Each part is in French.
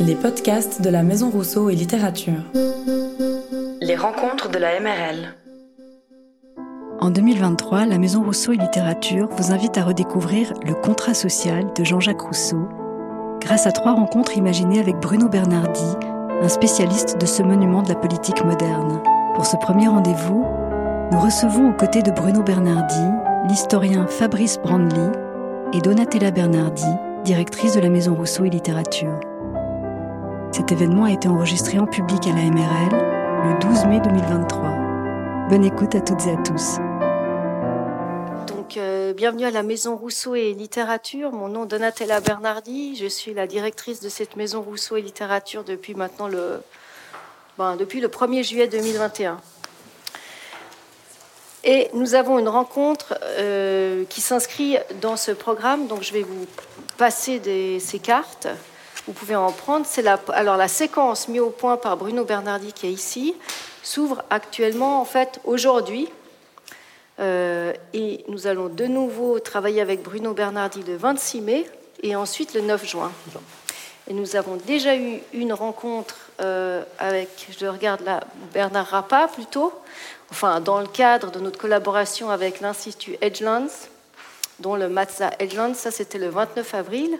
Les podcasts de la Maison Rousseau et Littérature. Les rencontres de la MRL. En 2023, la Maison Rousseau et Littérature vous invite à redécouvrir Le contrat social de Jean-Jacques Rousseau grâce à trois rencontres imaginées avec Bruno Bernardi, un spécialiste de ce monument de la politique moderne. Pour ce premier rendez-vous, nous recevons aux côtés de Bruno Bernardi l'historien Fabrice Brandly et Donatella Bernardi, directrice de la Maison Rousseau et Littérature. Cet événement a été enregistré en public à la MRL le 12 mai 2023. Bonne écoute à toutes et à tous. Donc, euh, bienvenue à la Maison Rousseau et Littérature. Mon nom est Donatella Bernardi. Je suis la directrice de cette Maison Rousseau et Littérature depuis maintenant le, ben, depuis le 1er juillet 2021. Et nous avons une rencontre euh, qui s'inscrit dans ce programme. Donc, je vais vous passer ces cartes. Vous pouvez en prendre. C'est la, alors la séquence mise au point par Bruno Bernardi qui est ici s'ouvre actuellement en fait aujourd'hui. Euh, et nous allons de nouveau travailler avec Bruno Bernardi le 26 mai et ensuite le 9 juin. Nous avons déjà eu une rencontre euh, avec, je regarde là, Bernard Rappa plutôt, enfin dans le cadre de notre collaboration avec l'Institut Edgelands, dont le Matza Edgelands, ça c'était le 29 avril,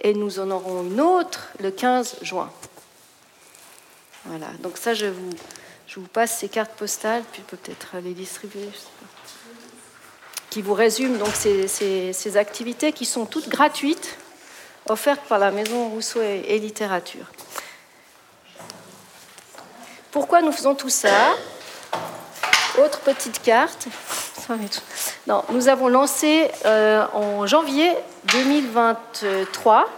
et nous en aurons une autre le 15 juin. Voilà, donc ça je vous, passe ces cartes postales, puis peut-être les distribuer, je sais pas, qui vous résument donc ces, activités qui sont toutes gratuites, offertes par la Maison Rousseau et Littérature. Pourquoi nous faisons tout ça? Autre petite carte. Non, nous avons lancé euh, en janvier 2023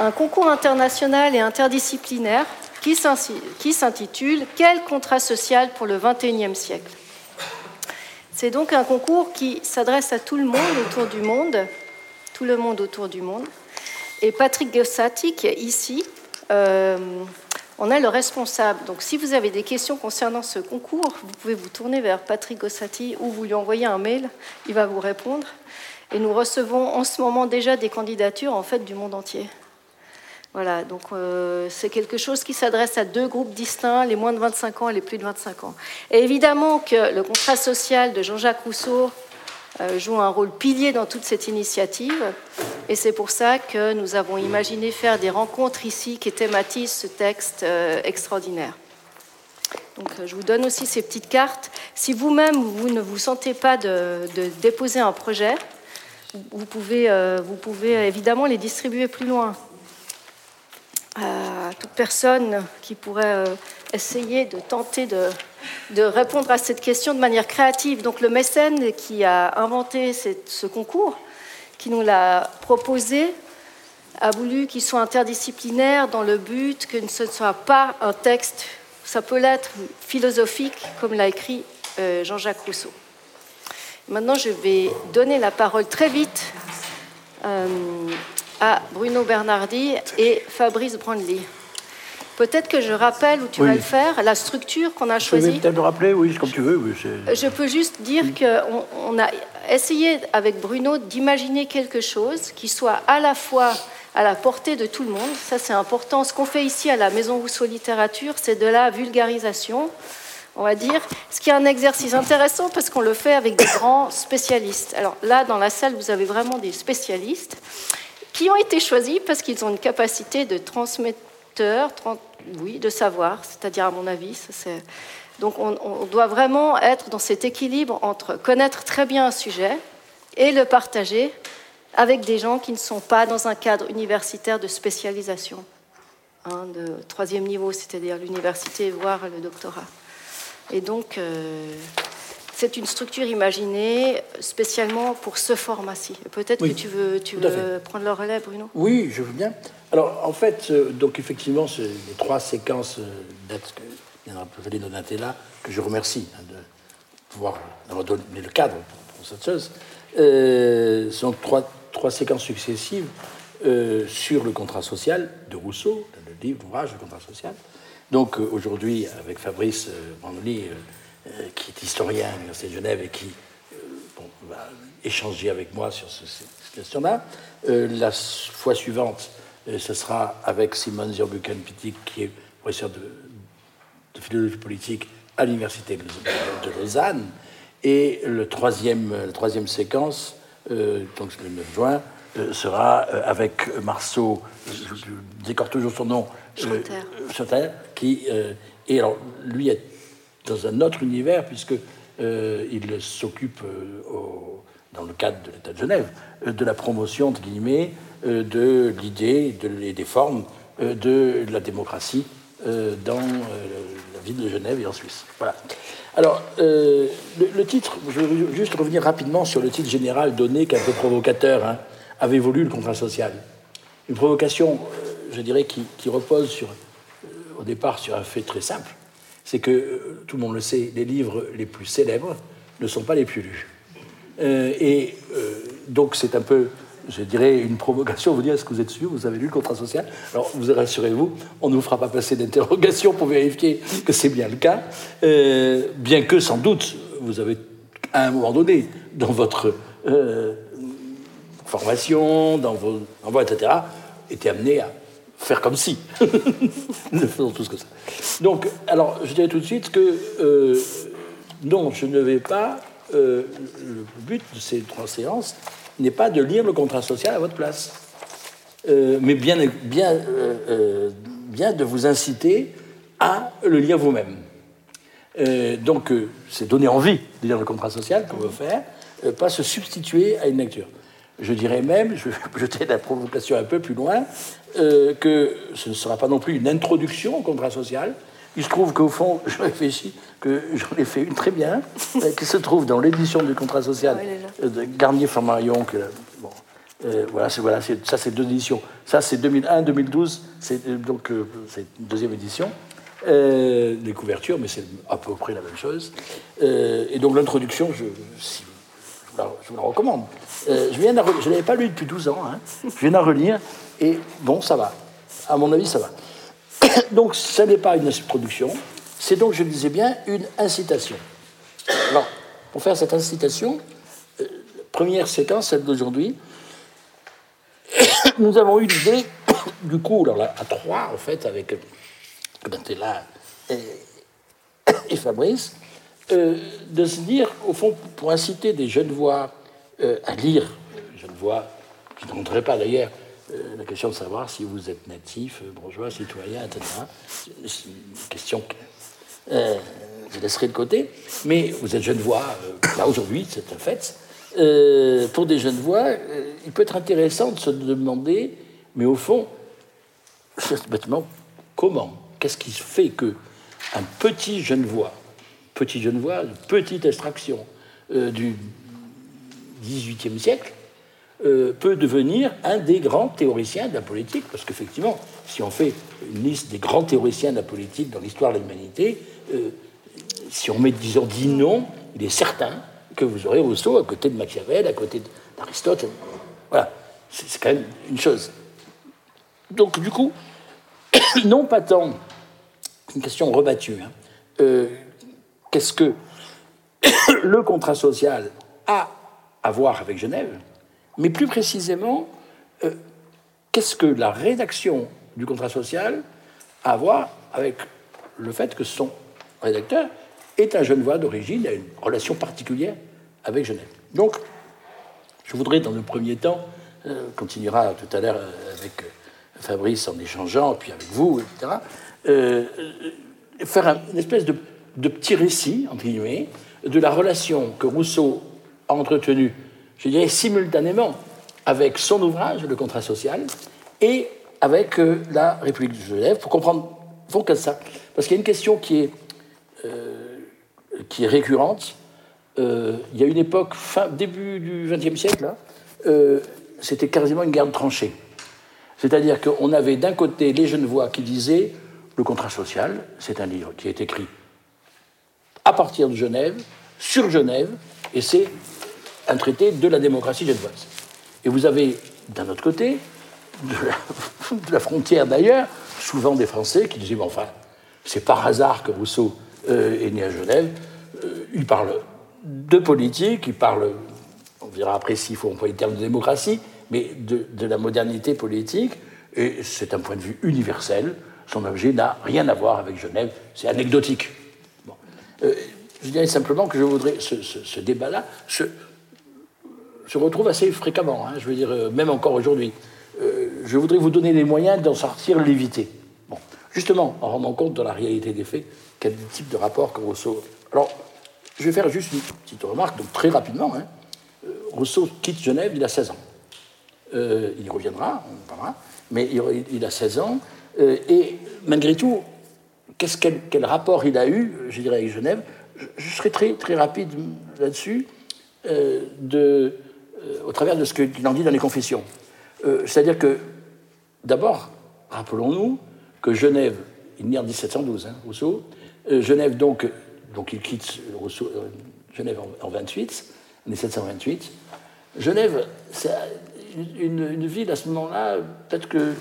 un concours international et interdisciplinaire qui s'intitule Quel contrat social pour le XXIe siècle? C'est donc un concours qui s'adresse à tout le monde autour du monde, tout le monde autour du monde. Et Patrick Gossati, qui est ici, euh, on est le responsable. Donc si vous avez des questions concernant ce concours, vous pouvez vous tourner vers Patrick Gossati ou vous lui envoyer un mail, il va vous répondre. Et nous recevons en ce moment déjà des candidatures en fait du monde entier. Voilà, donc euh, c'est quelque chose qui s'adresse à deux groupes distincts, les moins de 25 ans et les plus de 25 ans. Et évidemment que le contrat social de Jean-Jacques Rousseau joue un rôle pilier dans toute cette initiative. Et c'est pour ça que nous avons imaginé faire des rencontres ici qui thématisent ce texte euh, extraordinaire. Donc, je vous donne aussi ces petites cartes. Si vous-même, vous ne vous sentez pas de, déposer un projet, vous pouvez, euh, vous pouvez évidemment les distribuer plus loin à toute personne qui pourrait essayer de tenter de, de, répondre à cette question de manière créative. Donc le mécène qui a inventé ce concours, qui nous l'a proposé, a voulu qu'il soit interdisciplinaire dans le but que ce ne soit pas un texte, ça peut l'être philosophique, comme l'a écrit euh, Jean-Jacques Rousseau. Maintenant, je vais donner la parole très vite euh, à Bruno Bernardi et Fabrice Brandly. Peut-être que je rappelle, ou tu Oui. vas le faire, la structure qu'on a Je vais choisie. peut-être le rappeler, oui, comme tu veux. oui, Je peux juste dire qu'on on a essayé avec Bruno d'imaginer quelque chose qui soit à la fois à la portée de tout le monde. Ça, c'est important. Ce qu'on fait ici à la Maison Rousseau Littérature, c'est de la vulgarisation, on va dire. Ce qui est un exercice intéressant parce qu'on le fait avec des grands spécialistes. Alors là, dans la salle, vous avez vraiment des spécialistes qui ont été choisis parce qu'ils ont une capacité de transmetteur, tran- oui, de savoir, c'est-à-dire à mon avis, ça, donc on, on doit vraiment être dans cet équilibre entre connaître très bien un sujet et le partager avec des gens qui ne sont pas dans un cadre universitaire de spécialisation, hein, de troisième niveau, c'est-à-dire l'université, voire le doctorat. Et donc, euh, c'est une structure imaginée spécialement pour ce format-ci. Peut-être Oui, que tu veux, tu veux prendre le relais, Bruno? Oui, je veux bien. Alors, en fait, euh, donc effectivement, les trois séquences euh, dates que Donatella, que je remercie hein, de pouvoir d'avoir donné le cadre pour, cette chose, euh, sont trois, trois séquences successives euh, sur le contrat social de Rousseau, le livre, l'ouvrage, le contrat social. Donc aujourd'hui, avec Fabrice euh, qui est historien à l'Université de Genève et qui bon, va échanger avec moi sur ce- cette question-là. La fois suivante, ce sera avec Simon Zurbuchen-Pittig, qui est professeur de, de, philosophie politique à l'Université de Lausanne. Et le troisième, la troisième séquence, donc le 9 juin, sera avec Marceau, je, décore toujours son nom, Schotter, qui et alors lui est dans un autre univers puisque il s'occupe dans le cadre de l'État de Genève de la promotion de guillemets de l'idée et des formes de la démocratie dans la ville de Genève et en Suisse. Voilà. Alors, euh, le, titre, je veux juste revenir rapidement sur le titre général donné, qui est un peu provocateur, hein, avait voulu le contrat social? Une provocation, euh, je dirais, qui, repose sur, euh, au départ sur un fait très simple, c'est que, tout le monde le sait, les livres les plus célèbres ne sont pas les plus lus. et donc c'est un peu je dirais, une provocation, vous dire est-ce que vous êtes sûr, vous avez lu le contrat social? Alors, vous rassurez-vous, on ne vous fera pas passer d'interrogation pour vérifier que c'est bien le cas, euh, bien que sans doute, vous avez, à un moment donné, dans votre euh, formation, dans vos envois, etc., été amené à faire comme si. Nous faisons tous que ça. Donc, alors, je dirais tout de suite que euh, non, je ne vais pas. le but de ces trois séances, n'est pas de lire le contrat social à votre place, euh, mais bien, bien, euh, euh, bien de vous inciter à le lire vous-même. donc, c'est donner envie de lire le contrat social qu'on veut faire, pas se substituer à une lecture. Je dirais même, je vais jeter la provocation un peu plus loin, que ce ne sera pas non plus une introduction au contrat social, il se trouve qu'au fond, je réfléchis que j'en ai fait une très bien, euh, qui se trouve dans l'édition du contrat social ah de Garnier Flammarion. Que, bon, euh, voilà, voilà ça c'est deux éditions. Ça c'est 2001-2012, c'est euh, donc c'est une deuxième édition. Euh, les couvertures, mais c'est à peu près la même chose. et donc l'introduction, je, je, vous la recommande. je viens je ne l'avais pas lu depuis 12 ans. Hein. Je viens d'en relire et bon, ça va. À mon avis, ça va. donc, ce n'est pas une introduction, c'est donc, je le disais bien, une incitation. Alors, pour faire cette incitation, euh, première séquence, celle d'aujourd'hui, nous avons eu l'idée, du coup, alors à trois, en fait, avec Bentella et, Fabrice, euh, de se dire, au fond, pour inciter des jeunes voix euh, à lire, jeunes voix, je ne montrerai pas d'ailleurs, euh, la question de savoir si vous êtes natif, euh, bourgeois, citoyen, etc. C'est une question que euh, je laisserai de côté. Mais vous êtes jeune voix, là aujourd'hui, c'est un fait. pour des jeunes voix, il peut être intéressant de se demander, mais au fond, comment? Qu'est-ce qui fait que un petit jeune voix, petit jeune voix, petite extraction du XVIIIe siècle, euh, peut devenir un des grands théoriciens de la politique, parce qu'effectivement, si on fait une liste des grands théoriciens de la politique dans l'histoire de l'humanité, euh, si on met, disons, dix noms, il est certain que vous aurez Rousseau à côté de Machiavel, à côté d'Aristote. Voilà, c'est quand même une chose. Donc, du coup, non pas tant une question rebattue, hein, euh, qu'est-ce que le contrat social a à voir avec Genève mais plus précisément, euh, qu'est-ce que la rédaction du contrat social a à voir avec le fait que son rédacteur est un jeune voix d'origine, a une relation particulière avec Genève. Donc, je voudrais, dans le premier temps, euh, continuera tout à l'heure euh, avec Fabrice en échangeant, puis avec vous, etc., faire une espèce de, de, petit récit, entre guillemets, de la relation que Rousseau a entretenue je dirais, simultanément avec son ouvrage, Le contrat social, et avec euh, la République de Genève, pour comprendre font que ça. Parce qu'il y a une question qui est, euh, qui est récurrente. Euh, il y a une époque, fin, début du XXe siècle, c'était quasiment une guerre de tranchées. C'est-à-dire qu'on avait d'un côté les jeunes voix qui disaient le contrat social, c'est un livre qui est écrit à partir de Genève, sur Genève, et c'est un traité de la démocratie genevoise. Et vous avez, d'un autre côté, de la, frontière d'ailleurs, souvent des Français qui disaient, bon, enfin, c'est par hasard que Rousseau euh, est né à Genève. Euh, il parle de politique, il parle, on verra après s'il faut employer le terme de démocratie, mais de, la modernité politique, Et c'est un point de vue universel. Son objet n'a rien à voir avec Genève. C'est anecdotique. Euh, je dirais simplement que je voudrais. Ce, débat-là se, se, retrouve assez fréquemment. Hein, je veux dire, euh, même encore aujourd'hui. Euh, je voudrais vous donner les moyens d'en sortir l'éviter. Bon, justement, en rendant compte de la réalité des faits, quel type de rapport que Rousseau. Alors, je vais faire juste une petite remarque, donc très rapidement. Hein. Rousseau quitte Genève, il a 16 ans. il reviendra, on parlera, mais il, a 16 ans. et malgré tout, quel, rapport il a eu, je dirais, avec Genève? Je, serai très, très rapide là-dessus, euh, de, euh, au travers de ce qu'il en dit dans les confessions. Euh, c'est-à-dire que, d'abord, rappelons-nous que Genève, il naît en 1712, hein, Rousseau, Genève, donc, donc il quitte Genève en, 28, en 1728. Genève, c'est une, une, ville à ce moment-là, peut-être que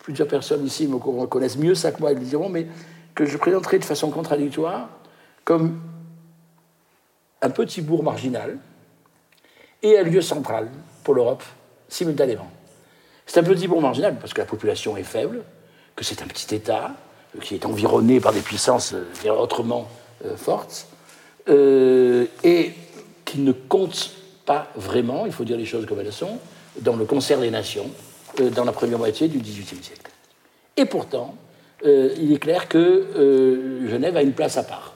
plusieurs personnes ici me connaissent mieux ça que moi, ils le diront, mais que je présenterai de façon contradictoire comme un petit bourg marginal et un lieu central pour l'Europe simultanément. C'est un petit bourg marginal parce que la population est faible, que c'est un petit État euh, qui est environné par des puissances euh, autrement euh, fortes et qui ne compte pas vraiment, il faut dire les choses comme elles sont, dans le concert des nations dans la première moitié du XVIIIe siècle. Et pourtant, il est clair que Genève a une place à part.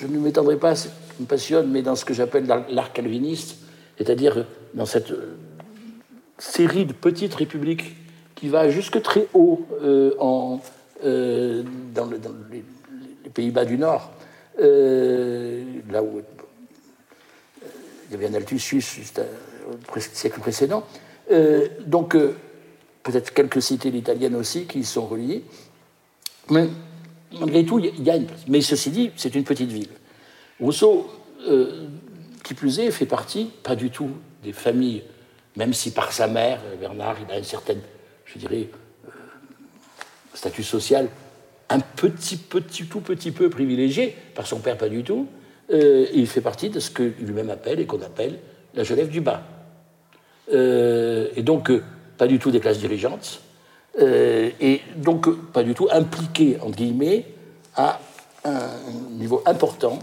Euh, je ne m'étendrai pas, ça me passionne, mais dans ce que j'appelle l'art calviniste, c'est-à-dire dans cette série de petites républiques qui va jusque très haut en, dans, les, Pays-Bas du Nord, là où il y avait un Altus juste au siècle précédent. donc, peut-être quelques cités italiennes aussi qui sont reliées. Mais malgré tout, il y a une place. Mais ceci dit, c'est une petite ville. Rousseau, euh, qui plus est, fait partie, pas du tout, des familles, même si par sa mère, Bernard, il a une certaine, je dirais, euh, statut social un petit, petit, tout petit peu privilégié, par son père pas du tout, euh, il fait partie de ce que lui-même appelle et qu'on appelle la Genève du bas. et donc, pas du tout des classes dirigeantes, euh, et donc pas du tout impliqué, en guillemets, à un niveau important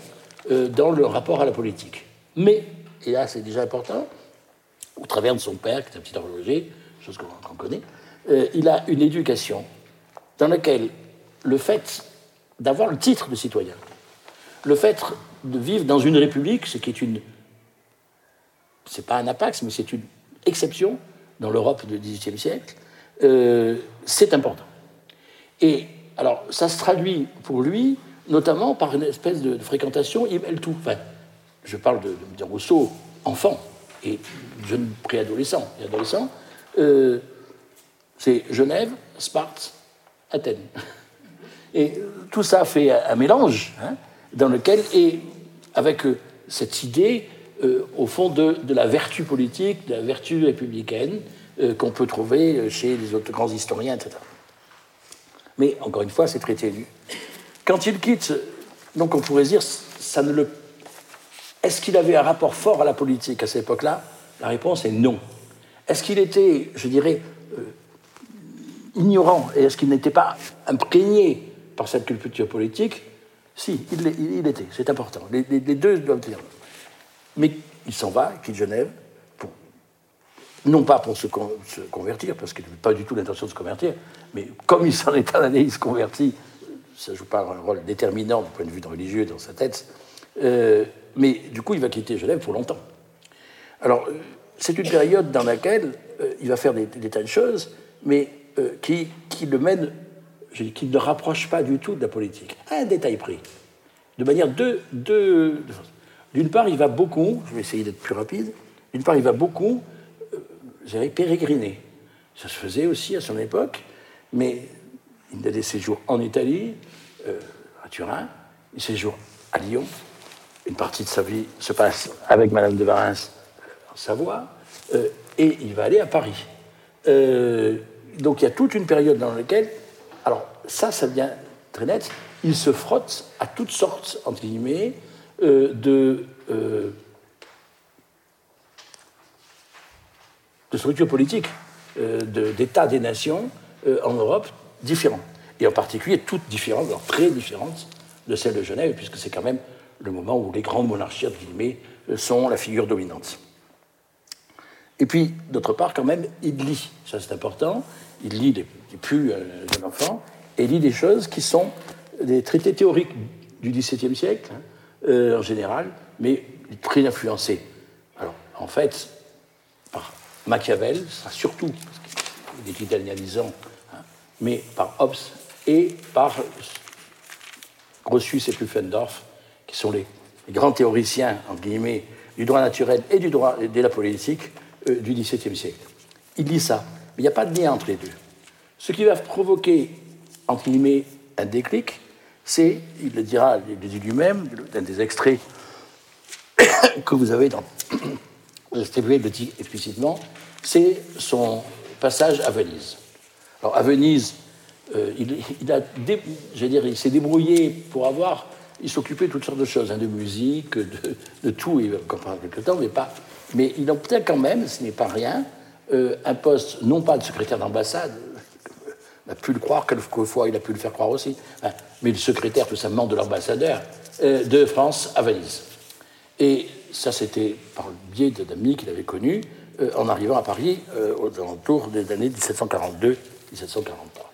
euh, dans le rapport à la politique. Mais, et là c'est déjà important, au travers de son père, qui est un petit horloger, chose qu'on connaît, euh, il a une éducation dans laquelle le fait d'avoir le titre de citoyen, le fait de vivre dans une république, ce qui est une. C'est pas un apax, mais c'est une exception, dans l'Europe du XVIIIe siècle, euh, c'est important. Et alors, ça se traduit pour lui notamment par une espèce de, fréquentation, il mêle tout. Enfin, je parle de, Rousseau, enfant et jeune préadolescent adolescent. Euh, c'est Genève, Sparte, Athènes. Et tout ça fait un mélange hein, dans lequel, et avec euh, cette idée au fond de, la vertu politique, de la vertu républicaine qu'on peut trouver chez les autres grands historiens, etc. Mais encore une fois, c'est très ténu. Quand il quitte, donc on pourrait dire, ça ne le. Est-ce qu'il avait un rapport fort à la politique à cette époque-là? La réponse est non. Est-ce qu'il était, je dirais, euh, ignorant et est-ce qu'il n'était pas imprégné par cette culture politique? Si, il, était, c'est important. Les, les, deux doivent dire. Mais il s'en va, il quitte Genève, non pas pour se, convertir, parce qu'il n'avait pas du tout l'intention de se convertir, mais comme il s'en est allé, il se convertit, ça joue pas un rôle déterminant du point de vue religieux dans sa tête, euh, mais du coup il va quitter Genève pour longtemps. Alors euh, c'est une période dans laquelle euh, il va faire des, tas de choses, mais qui, qui, le mène, qui ne rapproche pas du tout de la politique. Un détail pris, de manière de d'une part, il va beaucoup, je vais essayer d'être plus rapide, d'une part, il va beaucoup, euh, pérégriner. Ça se faisait aussi à son époque, mais il a des séjours en Italie, euh, à Turin, des séjours à Lyon. Une partie de sa vie se passe avec Madame de Varins en Savoie, euh, et il va aller à Paris. donc il y a toute une période dans laquelle, alors ça, ça devient très net, il se frotte à toutes sortes, entre guillemets, euh, de, euh, de structure politique. d'États des nations en Europe différents. Et en particulier toutes différentes, alors très différentes de celles de Genève, puisque c'est quand même le moment où les grandes monarchies, entre guillemets, sont la figure dominante. Et puis, d'autre part, quand même, il lit, ça c'est important, il lit des, plus euh, jeune enfant, et il lit des choses qui sont des traités théoriques du XVIIe siècle, hein, euh, en général, mais très influencés. Alors, en fait, Machiavel, ça surtout, parce qu'il est italianisant, hein, mais par Hobbes et par Grotius et Pufendorf, qui sont les, grands théoriciens, entre guillemets, du droit naturel et du droit de la politique euh, du XVIIe siècle. Il dit ça, mais il n'y a pas de lien entre les deux. Ce qui va provoquer, entre guillemets, un déclic, c'est, il le dira, il le dit lui-même, dans des extraits que vous avez dans Stéphane le dit explicitement, c'est son passage à Venise. Alors à Venise, euh, il, s'est débrouillé pour avoir, il s'occupait de toutes sortes de choses, hein, de musique, de, tout, il va comprendre quelque temps, mais pas. Mais il obtient quand même, ce n'est pas rien, euh, un poste, non pas de secrétaire d'ambassade, on a pu le croire, quelquefois il a pu le faire croire aussi, hein, mais le secrétaire tout simplement de l'ambassadeur euh, de France à Venise. Et ça, c'était par le biais d'amis qu'il avait connus en arrivant à Paris aux alentours des années 1742-1743.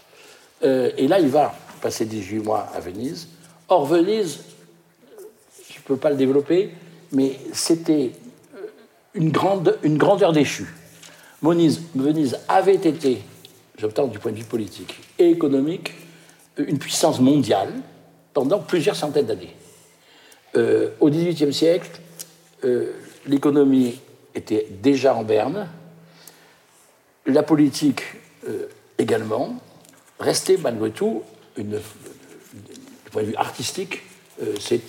Euh, et là, il va passer 18 mois à Venise. Or, Venise, je ne peux pas le développer, mais c'était euh, une, grande, une grandeur déchue. Venise, avait été, j'obtends du point de vue politique et économique, une puissance mondiale pendant plusieurs centaines d'années. Euh, au XVIIIe siècle, l'économie était déjà en berne, la politique également, restait malgré tout, une, du point de vue artistique, euh, c'est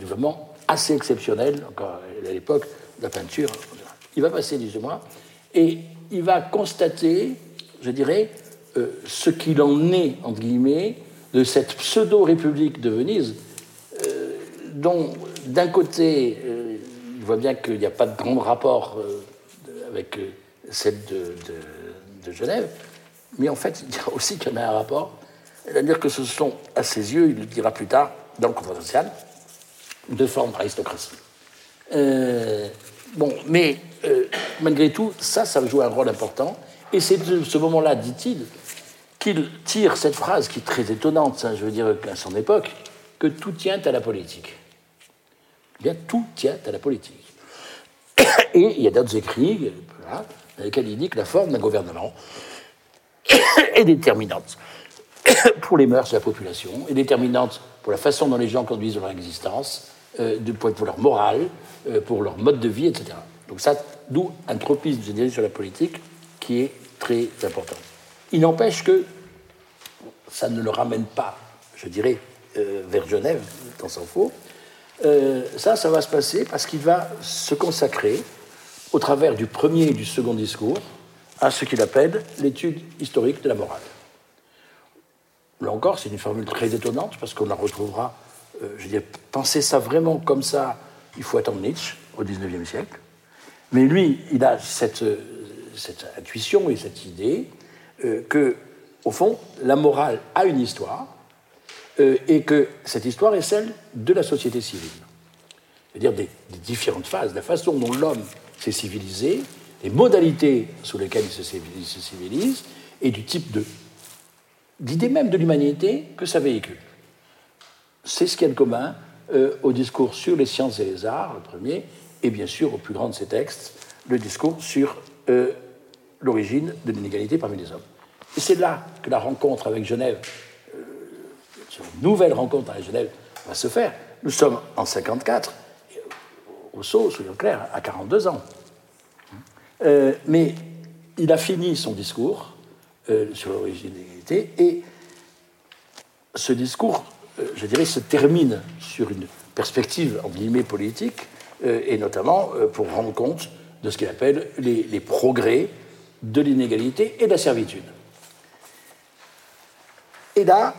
vraiment assez exceptionnel, encore à l'époque la peinture. Il va passer 18 mois et il va constater, je dirais, euh, ce qu'il en est, entre guillemets, de cette pseudo-république de Venise, euh, dont d'un côté, voit bien qu'il n'y a pas de grand rapport avec celle de, Genève, mais en fait, il dira aussi qu'il y en a un rapport, c'est-à-dire que ce sont, à ses yeux, il le dira plus tard, dans le contrat social, deux formes d'aristocratie. Euh, bon, mais euh, malgré tout, ça, ça joue un rôle important. Et c'est de ce moment-là, dit-il, qu'il tire cette phrase qui est très étonnante, je veux dire, à son époque, que tout tient à la politique. Bien, tout tient à la politique. Et il y a d'autres écrits dans lesquels il dit que la forme d'un gouvernement est déterminante pour les mœurs de la population, est déterminante pour la façon dont les gens conduisent leur existence, euh, pour leur morale, euh, pour leur mode de vie, etc. Donc ça, d'où un tropisme général sur la politique qui est très important. Il n'empêche que ça ne le ramène pas, je dirais, euh, vers Genève, tant s'en faut. Euh, ça, ça va se passer parce qu'il va se consacrer, au travers du premier et du second discours, à ce qu'il appelle l'étude historique de la morale. Là encore, c'est une formule très étonnante parce qu'on la retrouvera, euh, je dire, penser ça vraiment comme ça, il faut attendre Nietzsche au XIXe siècle. Mais lui, il a cette, cette intuition et cette idée euh, que, au fond, la morale a une histoire euh, et que cette histoire est celle de la société civile. C'est-à-dire des, différentes phases, la façon dont l'homme s'est civilisé, les modalités sous lesquelles il se civilise et du type de d'idée même de l'humanité que ça véhicule. C'est ce qu'il y a de commun euh, au discours sur les sciences et les arts, le premier, et bien sûr, au plus grand de ces textes, le discours sur euh, l'origine de l'inégalité parmi les hommes. Et c'est là que la rencontre avec Genève, euh, une nouvelle rencontre avec Genève, va se faire. Nous sommes en 54, au soyons clairs, à 42 ans. Euh, mais il a fini son discours euh, sur l'originalité et ce discours, euh, je dirais, se termine sur une perspective en guillemets politique et notamment pour rendre compte de ce qu'il appelle les, les, progrès de l'inégalité et de la servitude. Et là,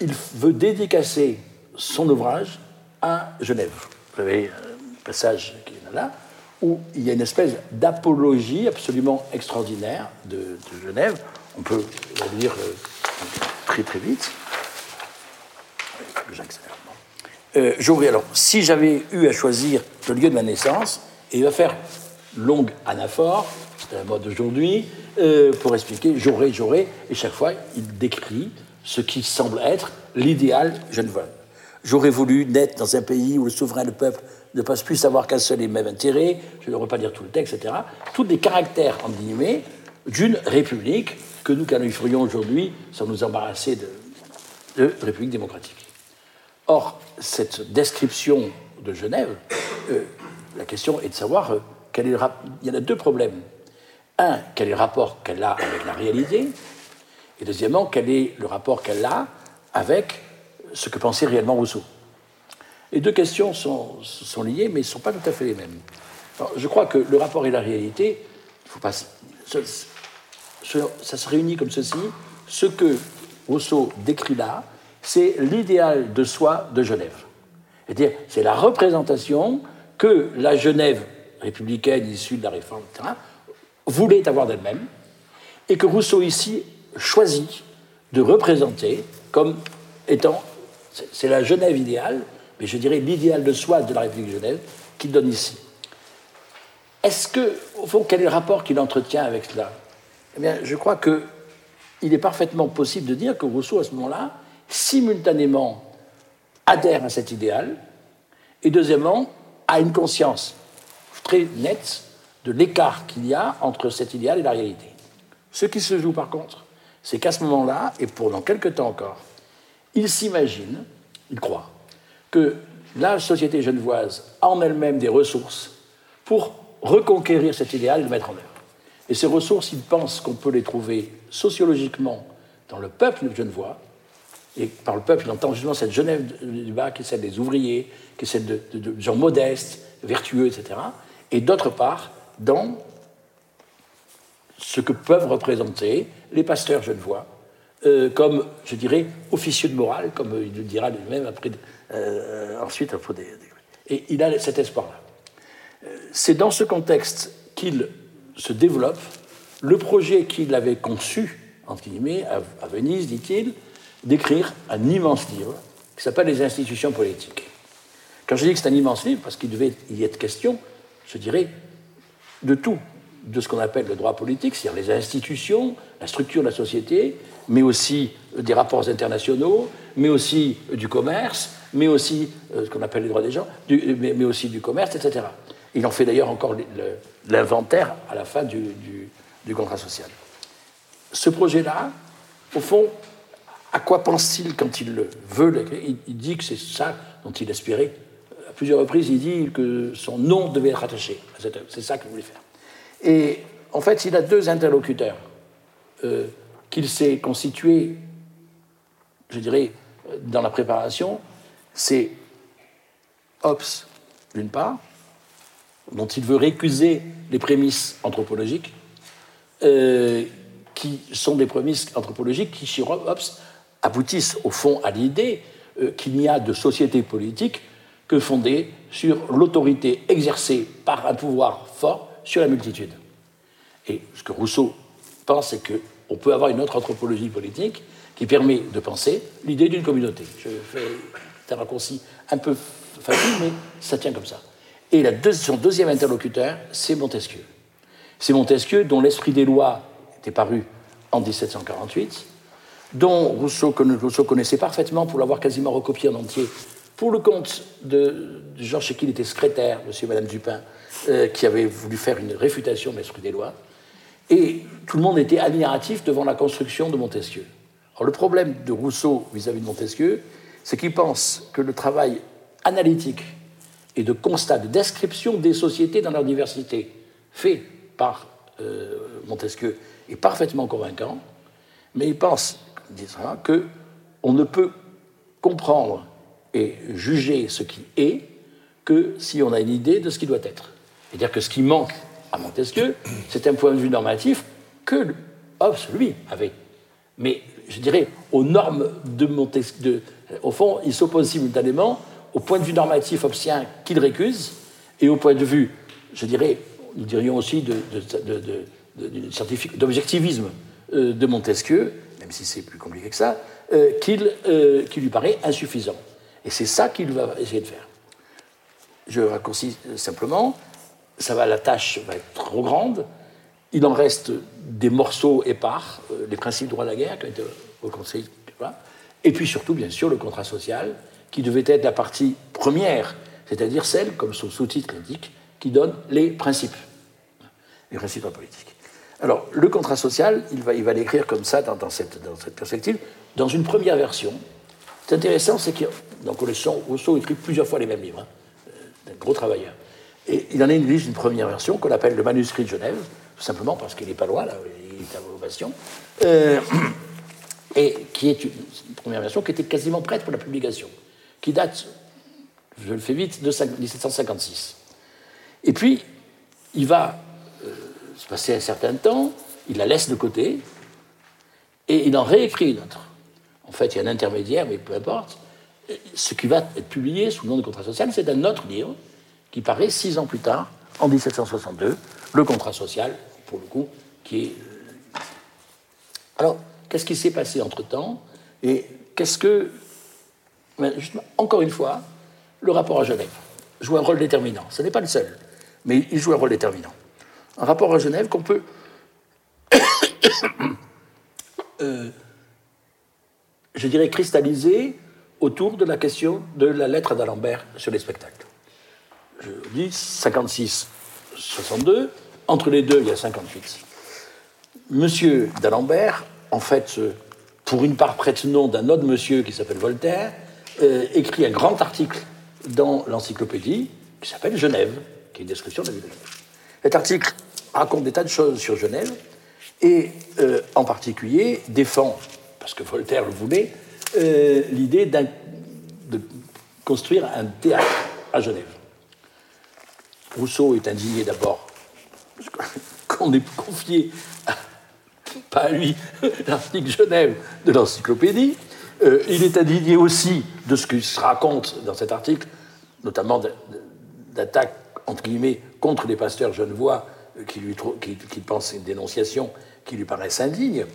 il veut dédicacer son ouvrage à Genève. Vous avez un passage qui est là où il y a une espèce d'apologie absolument extraordinaire de, Genève. On peut le lire euh, très très vite. J'accélère. Euh, j'aurais alors, si j'avais eu à choisir le lieu de ma naissance, et il va faire longue anaphore, c'est la mode d'aujourd'hui, euh, pour expliquer j'aurais, j'aurais, et chaque fois il décrit ce qui semble être l'idéal genevois. J'aurais voulu naître dans un pays où le souverain, le peuple, ne passe plus savoir qu'un seul et même intérêt, je ne devrais pas dire tout le texte, etc. Tous les caractères, en guillemets, d'une république que nous qualifierions aujourd'hui, sans nous embarrasser de, de république démocratique. Or, cette description de Genève, euh, la question est de savoir euh, quel est le Il y en a deux problèmes. Un, quel est le rapport qu'elle a avec la réalité Et deuxièmement, quel est le rapport qu'elle a avec ce que pensait réellement Rousseau? Les deux questions sont, liées, mais ne sont pas tout à fait les mêmes. je crois que le rapport et la réalité, ça, se réunit comme ceci. Ce que Rousseau décrit là, c'est l'idéal de soi de Genève. C'est-à-dire, c'est la représentation que la Genève républicaine issue de la réforme, voulait avoir d'elle-même, et que Rousseau ici choisit de représenter comme étant, c'est la Genève idéale, mais je dirais l'idéal de soi de la République de Genève qu'il donne ici. Est-ce que, au fond, quel est le rapport qu'il entretient avec cela? Eh bien, je crois qu'il est parfaitement possible de dire que Rousseau, à ce moment-là, simultanément adhère à cet idéal, et deuxièmement, a une conscience très nette de l'écart qu'il y a entre cet idéal et la réalité. Ce qui se joue par contre, c'est qu'à ce moment-là, et pendant quelque temps encore, il s'imagine, il croit, que la société genevoise a en elle-même des ressources pour reconquérir cet idéal et le mettre en œuvre. Et ces ressources, il pense qu'on peut les trouver sociologiquement dans le peuple genevois, et par le peuple, il entend justement cette Genève du bas qui est celle des ouvriers, qui est celle de, gens modestes, vertueux, etc. Et d'autre part, dans ce que peuvent représenter les pasteurs genevois, euh, comme, je dirais, officieux de morale, comme il le dira lui-même après, euh, ensuite. Après des, Et il a cet espoir-là. Euh, c'est dans ce contexte qu'il se développe le projet qu'il avait conçu, entre guillemets, à Venise, dit-il, d'écrire un immense livre qui s'appelle Les institutions politiques. Quand je dis que c'est un immense livre, parce qu'il devait y être question, je dirais, de tout, de ce qu'on appelle le droit politique, c'est-à-dire les institutions, la structure de la société, mais aussi des rapports internationaux, mais aussi du commerce, mais aussi euh, ce qu'on appelle les droits des gens, mais, aussi du commerce, etc. Il en fait d'ailleurs encore l'inventaire à la fin du, du contrat social. Ce projet-là, au fond, à quoi pense-t-il quand il le veut il, dit que c'est ça dont il aspirait. À plusieurs reprises, il dit que son nom devait être attaché. C'est ça qu'il voulait faire. Et en fait, il a deux interlocuteurs euh, qu'il s'est constitué, je dirais, dans la préparation. C'est Hobbes, d'une part, dont il veut récuser les prémices anthropologiques, euh, qui sont des prémices anthropologiques qui, chez Hobbes, aboutissent au fond à l'idée euh, qu'il n'y a de société politique que fondée sur l'autorité exercée par un pouvoir fort sur la multitude. Et ce que Rousseau pense, c'est qu'on peut avoir une autre anthropologie politique qui permet de penser l'idée d'une communauté. Je fais un raccourci un peu facile, mais ça tient comme ça. Et son deuxième interlocuteur, c'est Montesquieu. C'est Montesquieu dont l'esprit des lois était paru en 1748 dont Rousseau, connaissait parfaitement pour l'avoir quasiment recopié en entier, pour le compte de, Georges chez qui était secrétaire, monsieur et madame Dupin, euh, qui avait voulu faire une réfutation de l'esprit des lois. Et tout le monde était admiratif devant la construction de Montesquieu. Alors, le problème de Rousseau vis-à-vis de Montesquieu, c'est qu'il pense que le travail analytique et de constat, de description des sociétés dans leur diversité, fait par euh, Montesquieu, est parfaitement convaincant, mais il pense disant que on ne peut comprendre et juger ce qui est que si on a une idée de ce qui doit être. C'est-à-dire que ce qui manque à Montesquieu, c'est un point de vue normatif que Hobbes, lui, avait. Mais je dirais, aux normes de Montesquieu, au fond, il s'oppose simultanément au point de vue normatif hobbesien qu'il récuse et au point de vue je dirais, nous dirions aussi d'objectivisme de, de, Montesquieu, même si c'est plus compliqué que ça, qui lui paraît insuffisant. Et c'est ça qu'il va essayer de faire. Je raccourcis simplement, ça va, la tâche va être trop grande. Il en reste des morceaux épars, euh, les principes du droit de la guerre qui ont été reconstruits. Et puis surtout, bien sûr, le contrat social, qui devait être la partie première, c'est-à-dire celle, comme son sous-titre l'indique, qui donne les principes, les principes politiques. Alors, le contrat social, il va, il va l'écrire comme ça dans, cette, perspective, dans une première version. C'est intéressant, c'est que donc Rousseau écrit plusieurs fois les mêmes livres, hein, un gros travailleur. Et il en a une liste, une première version qu'on appelle le manuscrit de Genève, tout simplement parce qu'il n'est pas loin, là, il est à l'ovation, euh, et qui est une, première version qui était quasiment prête pour la publication, qui date, je le fais vite, de 1756. Et puis, il va euh, se passer un certain temps, il la laisse de côté, et il en réécrit une autre. En fait, il y a un intermédiaire, mais peu importe. Ce qui va être publié sous le nom de contrat social, c'est un autre livre qui paraît six ans plus tard, en 1762, le contrat social, pour le coup, qui est. Euh, Alors, qu'est-ce qui s'est passé entre-temps Et qu'est-ce que. encore une fois, le rapport à Genève joue un rôle déterminant. Ce n'est pas le seul, mais il joue un rôle déterminant. Un rapport à Genève qu'on peut. euh, je dirais, cristalliser autour de la question de la lettre d'Alembert sur les spectacles. Je dis 56-62, entre les deux, il y a 58. Monsieur d'Alembert, en fait, pour une part prête nom d'un autre monsieur qui s'appelle Voltaire, euh, écrit un grand article dans l'encyclopédie qui s'appelle Genève, qui est une description de la ville de Genève. Cet article raconte des tas de choses sur Genève et, euh, en particulier, défend parce que Voltaire le voulait, euh, l'idée de construire un théâtre à Genève. Rousseau est indigné d'abord qu'on ait confié, pas à lui, l'article Genève de l'encyclopédie. Euh, il est indigné aussi de ce qui se raconte dans cet article, notamment d'attaques, entre guillemets, contre les pasteurs genevois euh, qui, lui, qui, pensent une dénonciation qui lui paraissent indignes.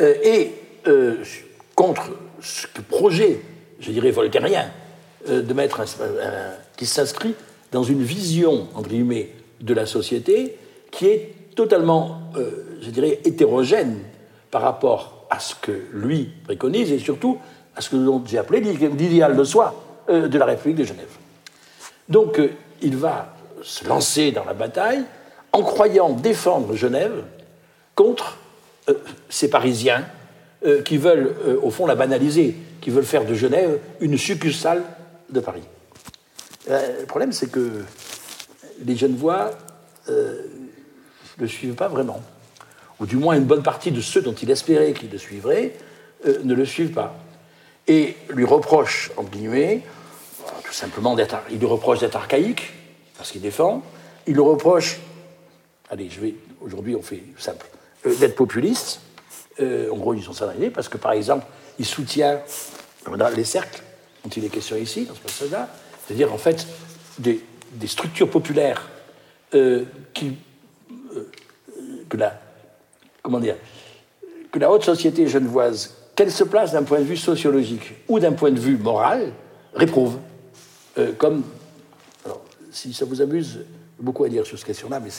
et euh, contre ce projet, je dirais, voltairien, de mettre qui s'inscrit dans une vision, entre guillemets, de la société qui est totalement, euh, je dirais, hétérogène par rapport à ce que lui préconise et surtout à ce que j'ai appelé l'idéal de soi de la République de Genève. Donc, il va se lancer dans la bataille en croyant défendre Genève contre ces Parisiens euh, qui veulent, euh, au fond, la banaliser, qui veulent faire de Genève une succursale de Paris. Euh, le problème, c'est que les Genevois ne le suivent pas vraiment. Ou du moins, une bonne partie de ceux dont il espérait qu'ils le suivraient ne le suivent pas. Et lui reproche, en guillemets, tout simplement. Il lui reproche d'être archaïque, parce qu'il défend. Il lui reproche. Allez, je vais. Aujourd'hui, on fait simple. d'être populiste euh, en gros, ils sont salariés parce que, par exemple, il soutient les cercles dont il est question ici, dans ce passage-là, c'est-à-dire, en fait, des, structures populaires euh, euh, que, la, comment dire, que la haute société genevoise, qu'elle se place d'un point de vue sociologique ou d'un point de vue moral, réprouve. comme, alors, si ça vous amuse, beaucoup à dire sur cette question-là, mais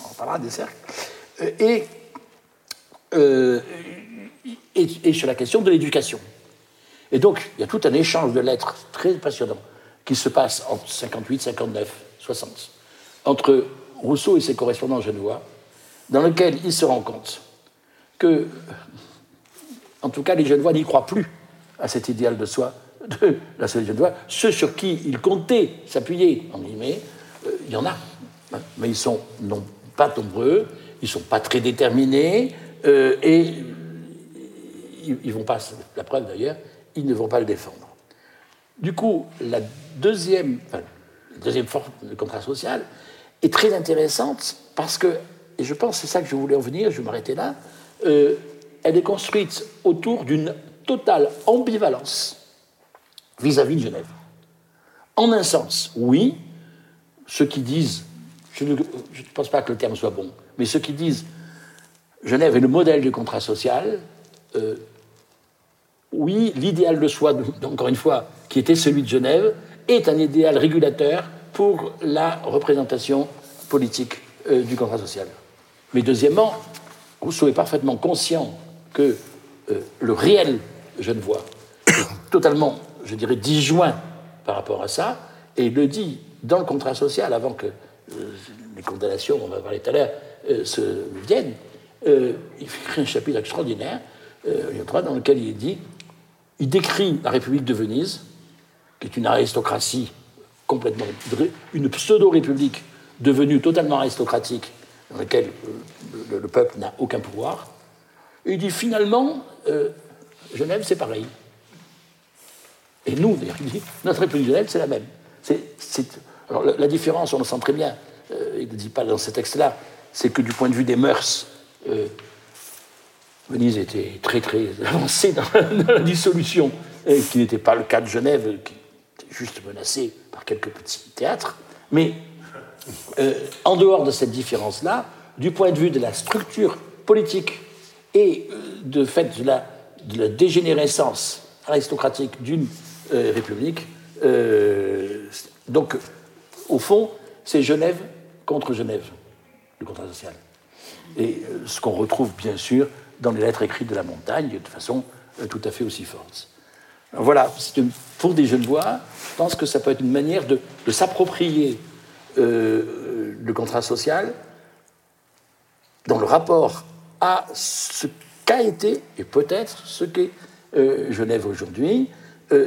on en parlera des cercles. et euh, et, sur la question de l'éducation. Et donc, il y a tout un échange de lettres très passionnant qui se passe en 58, 59, 60, entre Rousseau et ses correspondants genevois, dans lequel il se rend compte que, en tout cas, les Genevois n'y croient plus à cet idéal de soi de la société genevoise. Ceux sur qui il comptait s'appuyer, en guillemets, euh, il y en a, mais ils sont non pas nombreux, ils sont pas très déterminés, euh, et ils, vont pas, la preuve d'ailleurs, ils ne vont pas le défendre. Du coup, la deuxième, deuxième forme de contrat social est très intéressante parce que, et je pense que c'est ça que je voulais en venir, je vais m'arrêter là, euh, elle est construite autour d'une totale ambivalence vis-à-vis -vis de Genève. En un sens, oui, ceux qui disent je ne, pense pas que le terme soit bon, mais ceux qui disent Genève est le modèle du contrat social, euh, oui, l'idéal de soi, encore une fois, qui était celui de Genève, est un idéal régulateur pour la représentation politique euh, du contrat social. Mais deuxièmement, Rousseau est parfaitement conscient que euh, le réel genevois est totalement, je dirais, disjoint par rapport à ça, et il le dit dans le contrat social, avant que euh, les condamnations, on va parler tout à l'heure, se viennent, il fait un chapitre extraordinaire, dans lequel il dit il décrit la République de Venise, qui est une aristocratie complètement. une pseudo-république devenue totalement aristocratique, dans laquelle euh, le, peuple n'a aucun pouvoir. Et il dit finalement, euh, Genève, c'est pareil. Et nous, il dit, notre République de Genève, c'est la même. alors la, différence, on le sent très bien, euh, il ne dit pas dans ce texte-là, c'est que du point de vue des mœurs, Venise était très très avancée dans, la dissolution, qui n'était pas le cas de Genève, qui était juste menacée par quelques petits théâtres. Mais euh, en dehors de cette différence-là, du point de vue de la structure politique et euh, de fait de la, de la dégénérescence aristocratique d'une euh, république, donc au fond, c'est Genève contre Genève, le contrat social. Et ce qu'on retrouve bien sûr dans les lettres écrites de la montagne de façon euh, tout à fait aussi forte. voilà, pour des jeunes voix, je pense que ça peut être une manière de, s'approprier euh, le contrat social dans le rapport à ce qu'a été et peut-être ce qu'est euh, Genève aujourd'hui,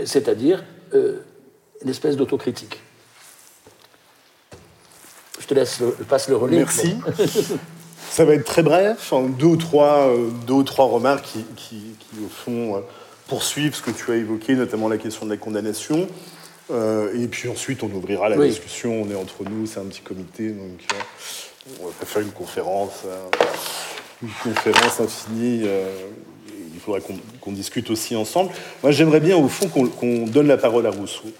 c'est-à-dire une espèce d'autocritique. Je te laisse, le, passe le relais. Merci. Ça va être très bref, deux, ou trois, euh, deux ou trois remarques qui, au fond, euh, poursuivent ce que tu as évoqué, notamment la question de la condamnation. Euh, et puis ensuite, on ouvrira la discussion. On est entre nous, c'est un petit comité, donc on va faire une conférence, une conférence infinie. il faudra qu'on discute aussi ensemble. Moi, j'aimerais bien, au fond, qu'on donne la parole à Rousseau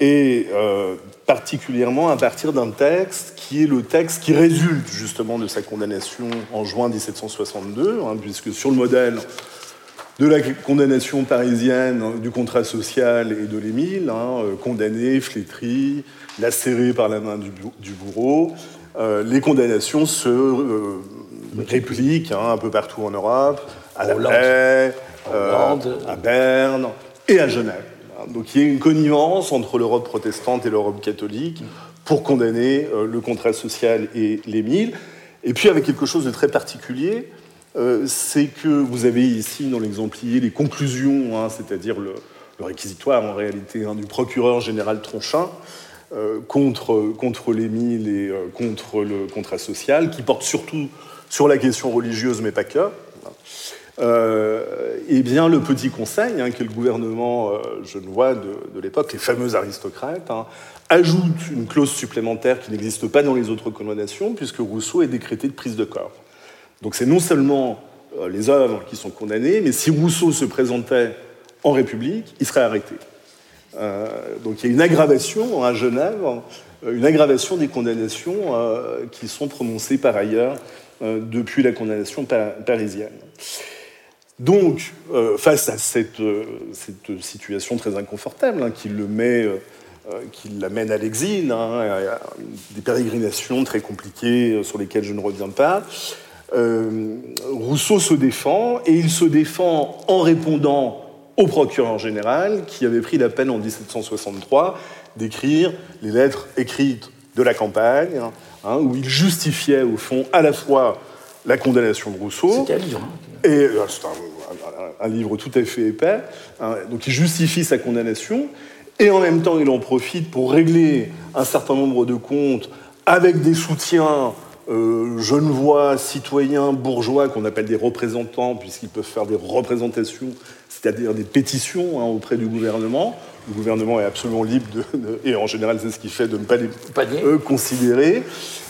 et euh, particulièrement à partir d'un texte qui est le texte qui résulte justement de sa condamnation en juin 1762, hein, puisque sur le modèle de la condamnation parisienne du contrat social et de l'Émile, hein, euh, condamné, flétri, lacéré par la main du, bourreau, euh, les condamnations se répliquent hein, un peu partout en Europe, à La Haye, à Berne et à Genève. Donc il y a une connivence entre l'Europe protestante et l'Europe catholique pour condamner euh, le contrat social et les Et puis avec quelque chose de très particulier, euh, c'est que vous avez ici dans l'exemplier les conclusions, hein, c'est-à-dire le, réquisitoire en réalité hein, du procureur général Tronchin euh, contre, contre les et contre le contrat social, qui porte surtout sur la question religieuse, mais pas que. Euh, eh bien, le petit conseil, hein, qui est le gouvernement euh, genevois de, de l'époque, les fameux aristocrates, hein, ajoute une clause supplémentaire qui n'existe pas dans les autres condamnations, puisque Rousseau est décrété de prise de corps. Donc c'est non seulement euh, les œuvres qui sont condamnées, mais si Rousseau se présentait en République, il serait arrêté. Euh, donc il y a une aggravation à Genève, une aggravation des condamnations qui sont prononcées par ailleurs depuis la condamnation parisienne. Donc, euh, face à cette, euh, situation très inconfortable hein, qui le met, euh, qui l'amène à l'exil, hein, des pérégrinations très compliquées sur lesquelles je ne reviens pas, Rousseau se défend et il se défend en répondant au procureur général qui avait pris la peine en 1763 d'écrire les lettres écrites de la campagne, hein, où il justifiait au fond à la fois la condamnation de Rousseau. Et euh, c'est un, livre tout à fait épais. Hein. donc il justifie sa condamnation. Et en même temps, il en profite pour régler un certain nombre de comptes avec des soutiens euh, genevois, citoyens, bourgeois, qu'on appelle des représentants, puisqu'ils peuvent faire des représentations, c'est-à-dire des pétitions hein, auprès du gouvernement. Le gouvernement est absolument libre, de, et en général c'est ce qu'il fait, de ne pas les considérer.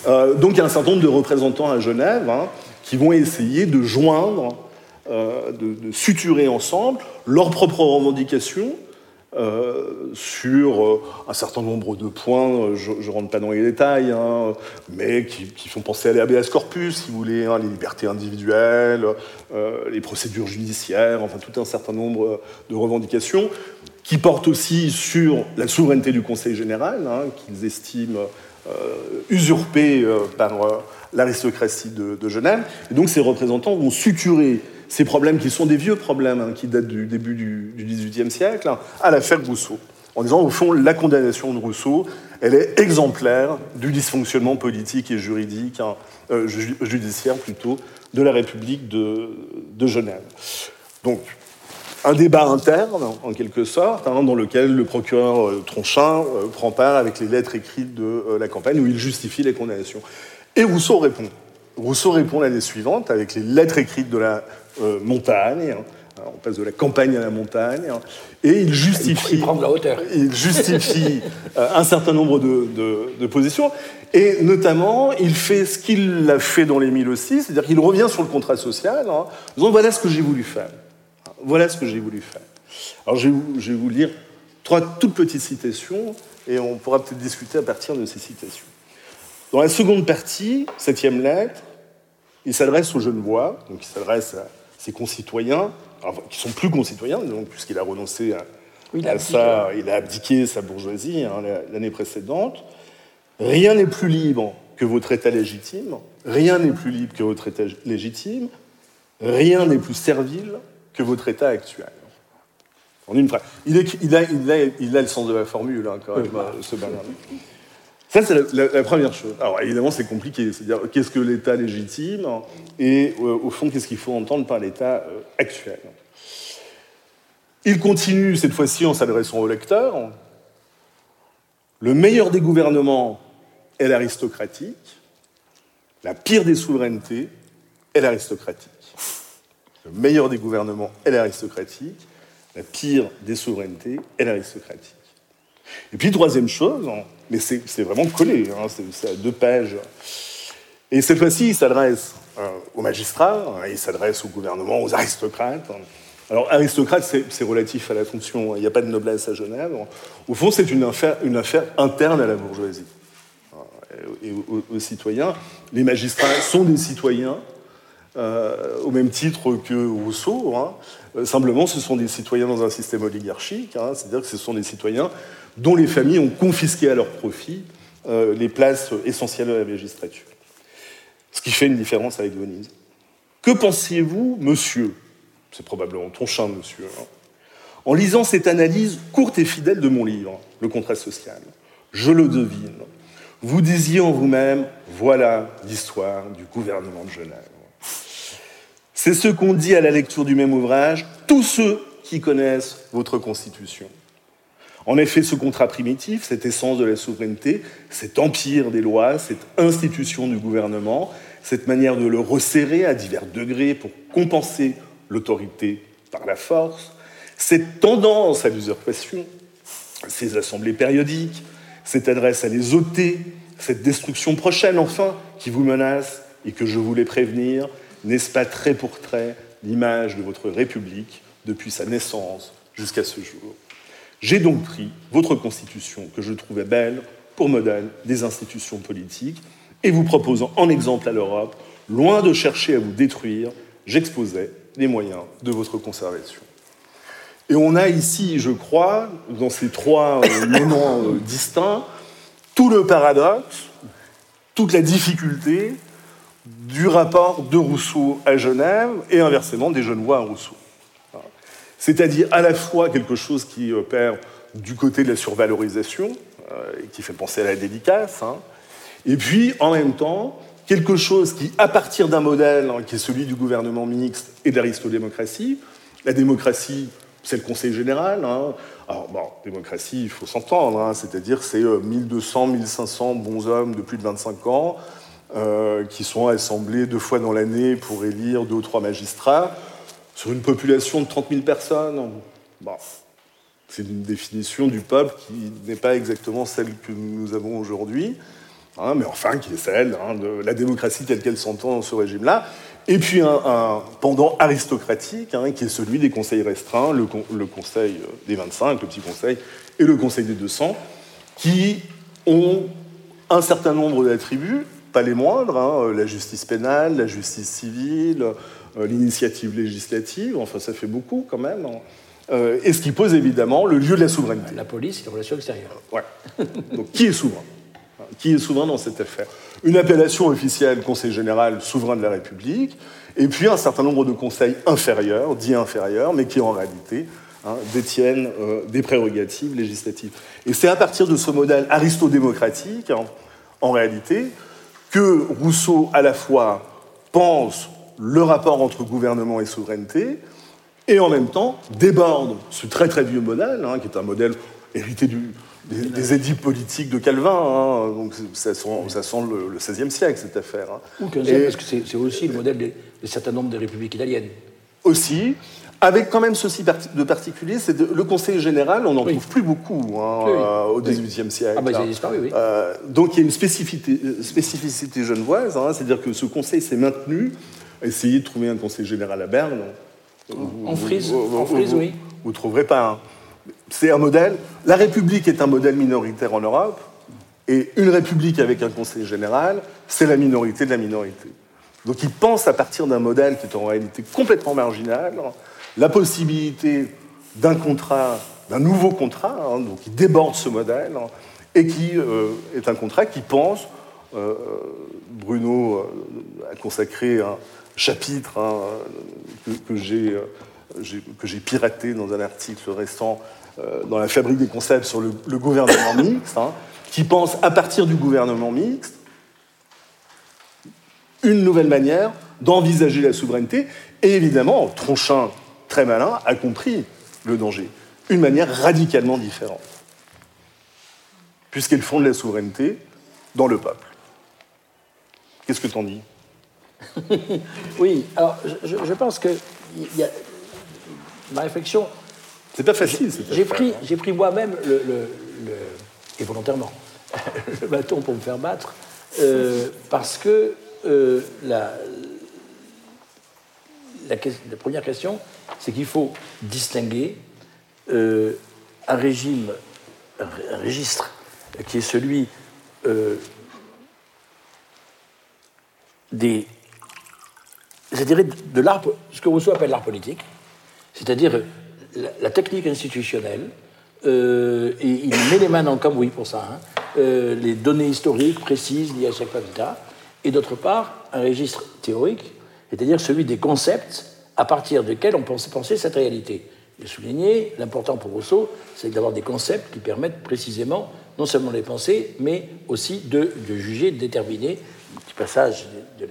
Euh, donc il y a un certain nombre de représentants à Genève hein, qui vont essayer de joindre, euh, de, suturer ensemble leurs propres revendications euh, sur euh, un certain nombre de points, je ne rentre pas dans les détails, hein, mais qui, font penser à l'habeas corpus, si vous voulez, hein, les libertés individuelles, les procédures judiciaires, enfin tout un certain nombre de revendications, qui portent aussi sur la souveraineté du Conseil général, hein, qu'ils estiment usurpée par l'aristocratie de, Genève. Et donc ces représentants vont suturer ces problèmes qui sont des vieux problèmes, hein, qui datent du début du XVIIIe siècle, hein, à l'affaire Rousseau. En disant, au fond, la condamnation de Rousseau, elle est exemplaire du dysfonctionnement politique et juridique, hein, euh, judiciaire plutôt, de la République de, Genève. Donc, un débat interne, en quelque sorte, dans lequel le procureur euh, Tronchin euh, prend part avec les lettres écrites de la campagne où il justifie les condamnations. Et Rousseau répond. Rousseau répond l'année suivante avec les lettres écrites de la euh, montagne. Hein. on passe de la campagne à la montagne. Hein. et il justifie, il, la hauteur. il justifie euh, un certain nombre de, positions. Et notamment, il fait ce qu'il a fait dans les 1006, c'est-à-dire qu'il revient sur le contrat social hein, en disant voilà ce que j'ai voulu faire. Voilà ce que j'ai voulu faire. Alors je vais, vous, je vais vous lire trois toutes petites citations et on pourra peut-être discuter à partir de ces citations. Dans la seconde partie, septième lettre, il s'adresse aux Genevois, donc il s'adresse à ses concitoyens, qui sont plus concitoyens, puisqu'il a renoncé à, ça, il a abdiqué sa bourgeoisie hein, l'année précédente. Rien n'est plus libre que votre État légitime, rien n'est plus libre que votre État légitime, rien n'est plus servile que votre État actuel. En une phrase. Il, a, le sens de la formule, hein, quand même, ce Bernard. Ça, c'est la, première chose. Alors, évidemment, c'est compliqué. C'est-à-dire, qu'est-ce que l'État légitime Et, euh, au fond, qu'est-ce qu'il faut entendre par l'État euh, actuel? Il continue, cette fois-ci, en s'adressant au lecteur. Le meilleur des gouvernements est l'aristocratique. La pire des souverainetés est l'aristocratique. Le meilleur des gouvernements est l'aristocratique. La pire des souverainetés est l'aristocratique. Et puis, troisième chose, mais c'est vraiment collé, hein, c'est à deux pages. Et cette fois-ci, il s'adresse euh, aux magistrats, hein, il s'adresse au gouvernement, aux aristocrates. Alors, aristocrate, c'est relatif à la fonction, il n'y a pas de noblesse à Genève. Au fond, c'est une affaire, interne à la bourgeoisie et aux, citoyens. Les magistrats sont des citoyens, euh, au même titre que Rousseau. Hein. Simplement, ce sont des citoyens dans un système oligarchique, c'est-à-dire que ce sont des citoyens dont les familles ont confisqué à leur profit euh, les places essentielles de la magistrature. Ce qui fait une différence avec Venise. Que pensiez-vous, monsieur C'est probablement ton chien, monsieur. Hein. en lisant cette analyse courte et fidèle de mon livre, Le contrat social, je le devine. Vous disiez en vous-même, voilà l'histoire du gouvernement de Genève. C'est ce qu'ont dit à la lecture du même ouvrage tous ceux qui connaissent votre Constitution. En effet, ce contrat primitif, cette essence de la souveraineté, cet empire des lois, cette institution du gouvernement, cette manière de le resserrer à divers degrés pour compenser l'autorité par la force, cette tendance à l'usurpation, ces assemblées périodiques, cette adresse à les ôter, cette destruction prochaine enfin qui vous menace et que je voulais prévenir, n'est-ce pas trait pour trait l'image de votre République depuis sa naissance jusqu'à ce jour? J'ai donc pris votre constitution, que je trouvais belle, pour modèle des institutions politiques, et vous proposant en exemple à l'Europe, loin de chercher à vous détruire, j'exposais les moyens de votre conservation. Et on a ici, je crois, dans ces trois euh, moments euh, distincts, tout le paradoxe, toute la difficulté du rapport de Rousseau à Genève et inversement des Genevois à Rousseau c'est-à-dire à la fois quelque chose qui opère du côté de la survalorisation, euh, et qui fait penser à la dédicace, hein, et puis en même temps quelque chose qui, à partir d'un modèle hein, qui est celui du gouvernement mixte et de l'aristodémocratie, la démocratie, c'est le Conseil général. Hein. Alors, bon, démocratie, il faut s'entendre, c'est-à-dire c'est 1200, euh, 1500 bons hommes de plus de 25 ans euh, qui sont assemblés deux fois dans l'année pour élire deux ou trois magistrats sur une population de 30 000 personnes, c'est une définition du peuple qui n'est pas exactement celle que nous avons aujourd'hui, hein, mais enfin qui est celle hein, de la démocratie telle qu'elle s'entend dans ce régime-là. Et puis un, pendant aristocratique, hein, qui est celui des conseils restreints, le, conseil des 25, le petit conseil, et le conseil des 200, qui ont un certain nombre d'attributs, pas les moindres, hein, la justice pénale, la justice civile, euh, l'initiative législative, enfin ça fait beaucoup quand même. Hein. Euh, et ce qui pose évidemment le lieu de la souveraineté. La police et les relations extérieures. Ouais. Donc qui est souverain? Qui est souverain dans cette affaire? Une appellation officielle, Conseil général souverain de la République, et puis un certain nombre de conseils inférieurs, dits inférieurs, mais qui en réalité hein, détiennent euh, des prérogatives législatives. Et c'est à partir de ce modèle aristodémocratique, hein, en réalité, que Rousseau à la fois pense le rapport entre gouvernement et souveraineté, et en même temps déborde ce très très vieux modèle, hein, qui est un modèle hérité des, édits politiques de Calvin, hein, donc ça sent, ça sent le, XVIe siècle cette affaire. Hein. Ou parce que c'est aussi le modèle d'un certain nombre de républiques italiennes. Aussi, avec quand même ceci de particulier, c'est le Conseil général, on n'en trouve plus beaucoup euh, au XVIIIe siècle. Ah bah, il a disparu, oui. Euh, donc il y a une spécificité, spécificité genevoise, c'est-à-dire que ce Conseil s'est maintenu. Essayez de trouver un Conseil général à Berne, en frise, en frise oui. Vous ne trouverez pas un. C'est un modèle. La République est un modèle minoritaire en Europe, et une République avec un Conseil général, c'est la minorité de la minorité. Donc il pense à partir d'un modèle qui est en réalité complètement marginal, la possibilité d'un contrat, d'un nouveau contrat, hein, donc qui déborde ce modèle, et qui euh, est un contrat qui pense, euh, Bruno euh, a consacré un, chapitre hein, que, euh, que j'ai piraté dans un article récent euh, dans la fabrique des concepts sur le, gouvernement mixte, hein, qui pense à partir du gouvernement mixte une nouvelle manière d'envisager la souveraineté. Et évidemment, Tronchin, très malin, a compris le danger. Une manière radicalement différente. Puisqu'elle fonde la souveraineté dans le peuple. Qu'est-ce que t'en dis? oui, alors je, pense que y a, ma réflexion. C'est pas facile. J'ai pris, j'ai pris moi-même le, et volontairement le bâton pour me faire battre euh, parce que euh, la, la, première question, c'est qu'il faut distinguer euh, un régime, un, registre qui est celui des c'est-à-dire de l'art, ce que Rousseau appelle l'art politique, c'est-à-dire la, technique institutionnelle, euh, et il met les mains dans le cambouis pour ça, hein, euh, les données historiques précises liées à chaque habitat, et d'autre part, un registre théorique, c'est-à-dire celui des concepts à partir desquels on pense penser cette réalité. Et souligner, l'important pour Rousseau, c'est d'avoir des concepts qui permettent précisément non seulement les penser, mais aussi de, juger, de déterminer, petit passage du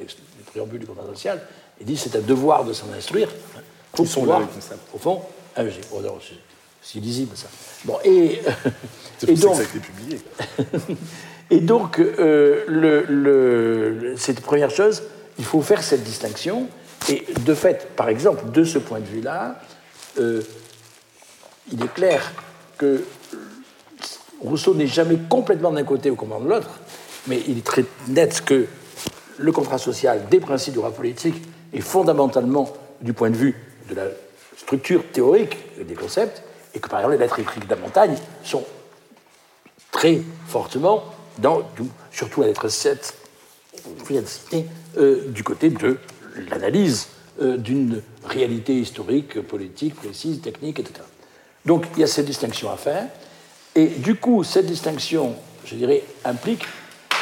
préambule du contrat social, il dit c'est un devoir de s'en instruire pour pouvoir, au fond, oh c'est lisible ça. Bon, et, et donc, ça a été publié. et donc, euh, le, cette première chose, il faut faire cette distinction. Et de fait, par exemple, de ce point de vue-là, euh, il est clair que Rousseau n'est jamais complètement d'un côté au commandement de l'autre, mais il est très net que le contrat social des principes du droit politique et fondamentalement du point de vue de la structure théorique des concepts, et que par exemple les lettres écrites de la montagne sont très fortement, dans, surtout la lettre 7, euh, du côté de l'analyse euh, d'une réalité historique, politique, précise, technique, etc. Donc il y a cette distinction à faire, et du coup cette distinction, je dirais, implique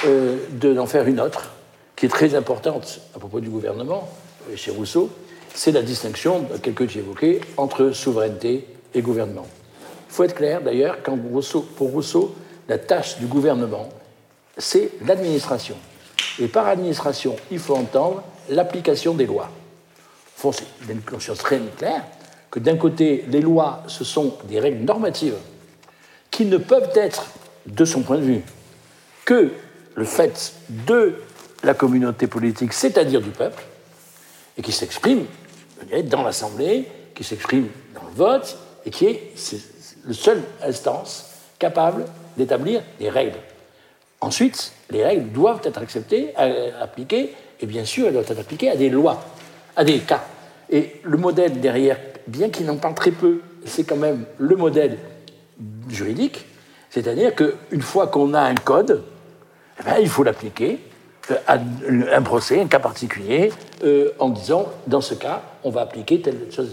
euh, d'en faire une autre, qui est très importante à propos du gouvernement, chez Rousseau, c'est la distinction, quelque que j'ai évoquée, entre souveraineté et gouvernement. Il faut être clair d'ailleurs, pour Rousseau, la tâche du gouvernement, c'est l'administration. Et par administration, il faut entendre l'application des lois. Au fond, c'est une conscience très claire que d'un côté, les lois, ce sont des règles normatives qui ne peuvent être, de son point de vue, que le fait de la communauté politique, c'est-à-dire du peuple, et qui s'exprime dans l'Assemblée, qui s'exprime dans le vote, et qui est, le seule instance capable d'établir des règles. Ensuite, les règles doivent être acceptées, appliquées, et bien sûr, elles doivent être appliquées à des lois. à des cas. Et le modèle derrière, bien qu'il en parle très peu, c'est quand même le modèle juridique, c'est-à-dire qu'une fois qu'on a un code, eh il faut l'appliquer un procès, un cas particulier, euh, en disant, dans ce cas, on va appliquer telle chose.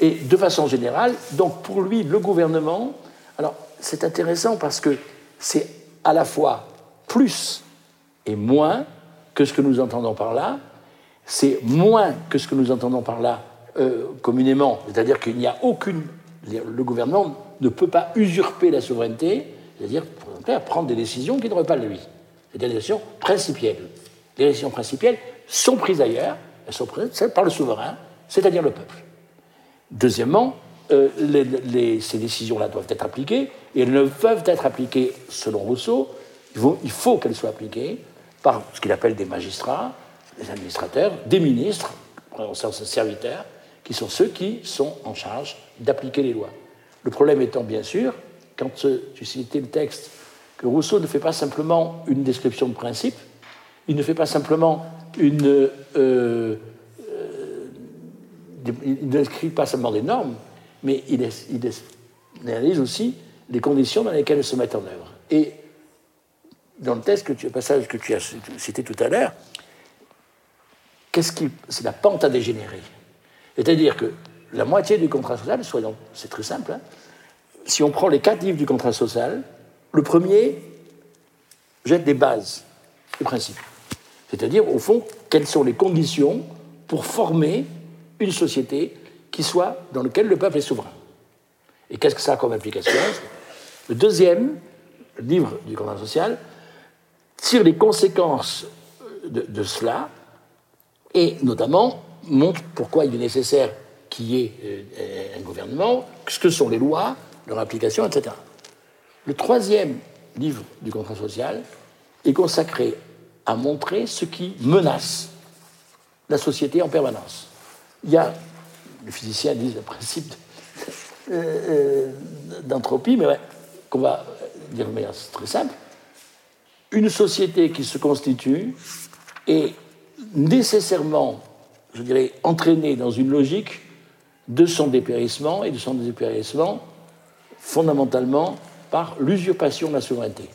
Et de façon générale, donc pour lui, le gouvernement, alors c'est intéressant parce que c'est à la fois plus et moins que ce que nous entendons par là, c'est moins que ce que nous entendons par là euh, communément, c'est-à-dire qu'il n'y a aucune. Le gouvernement ne peut pas usurper la souveraineté, c'est-à-dire prendre des décisions qui ne pas lui. C'est des décisions principielles. Les décisions principielles sont prises ailleurs, elles sont prises par le souverain, c'est-à-dire le peuple. Deuxièmement, euh, ces décisions-là doivent être appliquées, et elles ne peuvent être appliquées, selon Rousseau, il faut qu'elles soient appliquées par ce qu'il appelle des magistrats, des administrateurs, des ministres, au sens serviteurs, qui sont ceux qui sont en charge d'appliquer les lois. Le problème étant, bien sûr, quand tu citais le texte, que Rousseau ne fait pas simplement une description de principe, il ne fait pas simplement une. Euh, euh, il pas seulement des normes, mais il, analyse aussi les conditions dans lesquelles elles se mettent en œuvre. Et dans le que tu, passage que tu as cité tout à l'heure, c'est la pente à dégénérer. C'est-à-dire que la moitié du contrat social, soyons, c'est très simple, hein, si on prend les quatre livres du contrat social, le premier jette des bases, des principes. C'est-à-dire, au fond, quelles sont les conditions pour former une société qui soit dans laquelle le peuple est souverain. Et qu'est-ce que ça a comme implication Le deuxième livre du contrat social tire les conséquences de, cela et notamment montre pourquoi il est nécessaire qu'il y ait euh, un gouvernement, ce que sont les lois, leur application, etc. Le troisième livre du contrat social est consacré à montrer ce qui menace la société en permanence. Il y a, les physiciens disent le principe euh, euh, d'entropie, mais qu'on va dire de manière très simple, une société qui se constitue est nécessairement, je dirais, entraînée dans une logique de son dépérissement et de son dépérissement fondamentalement par l'usurpation de la souveraineté.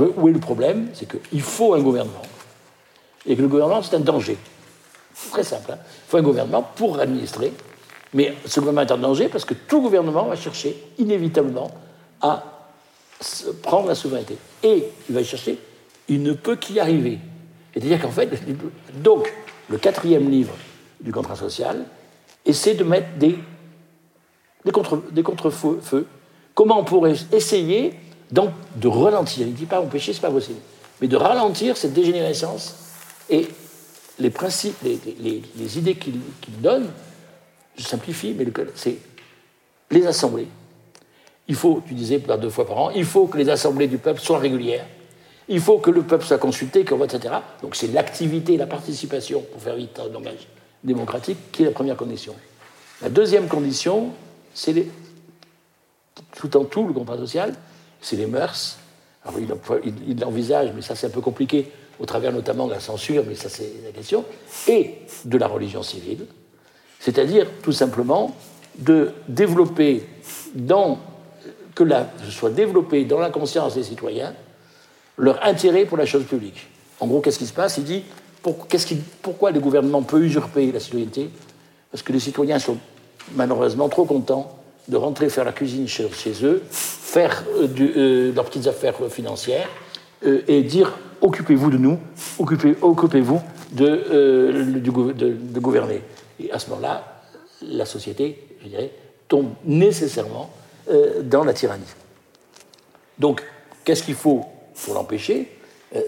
Eux, où est le problème? C'est qu'il faut un gouvernement. Et que le gouvernement, c'est un danger. Très simple. Hein. il faut un gouvernement pour administrer. Mais ce gouvernement est en danger parce que tout gouvernement va chercher inévitablement à prendre la souveraineté. Et il va chercher, il ne peut qu'y arriver. C'est-à-dire qu'en fait, donc, le quatrième livre du contrat social essaie de mettre des, des contre-feux. Comment on pourrait essayer de ralentir? Il ne dit pas empêcher, ce n'est pas possible. Mais de ralentir cette dégénérescence et les principes, les, les, idées qu'il donne, je simplifie, mais c'est les assemblées, il faut, tu disais deux fois par an, il faut que les assemblées du peuple soient régulières, il faut que le peuple soit consulté, qu'on vote, etc. Donc c'est l'activité, la participation, pour faire vite un langage démocratique, qui est la première condition. La deuxième condition, c'est tout en tout, le contrat social, c'est les mœurs. Il, l'envisage, mais ça c'est un peu compliqué, au travers notamment de la censure, mais ça c'est la question, et de la religion civile, c'est-à-dire tout simplement de développer dans que la, soit développé dans la conscience des citoyens leur intérêt pour la chose publique. En gros, qu'est-ce qui se passe? Il dit pourquoi le gouvernement peut usurper la citoyenneté? Parce que les citoyens sont malheureusement trop contents de rentrer faire la cuisine chez, eux, faire euh, euh, leurs petites affaires financières euh, et dire occupez-vous de nous, occupez-vous de, gouverner. Et à ce moment-là, la société, je dirais, tombe nécessairement dans la tyrannie. Donc, qu'est-ce qu'il faut pour l'empêcher?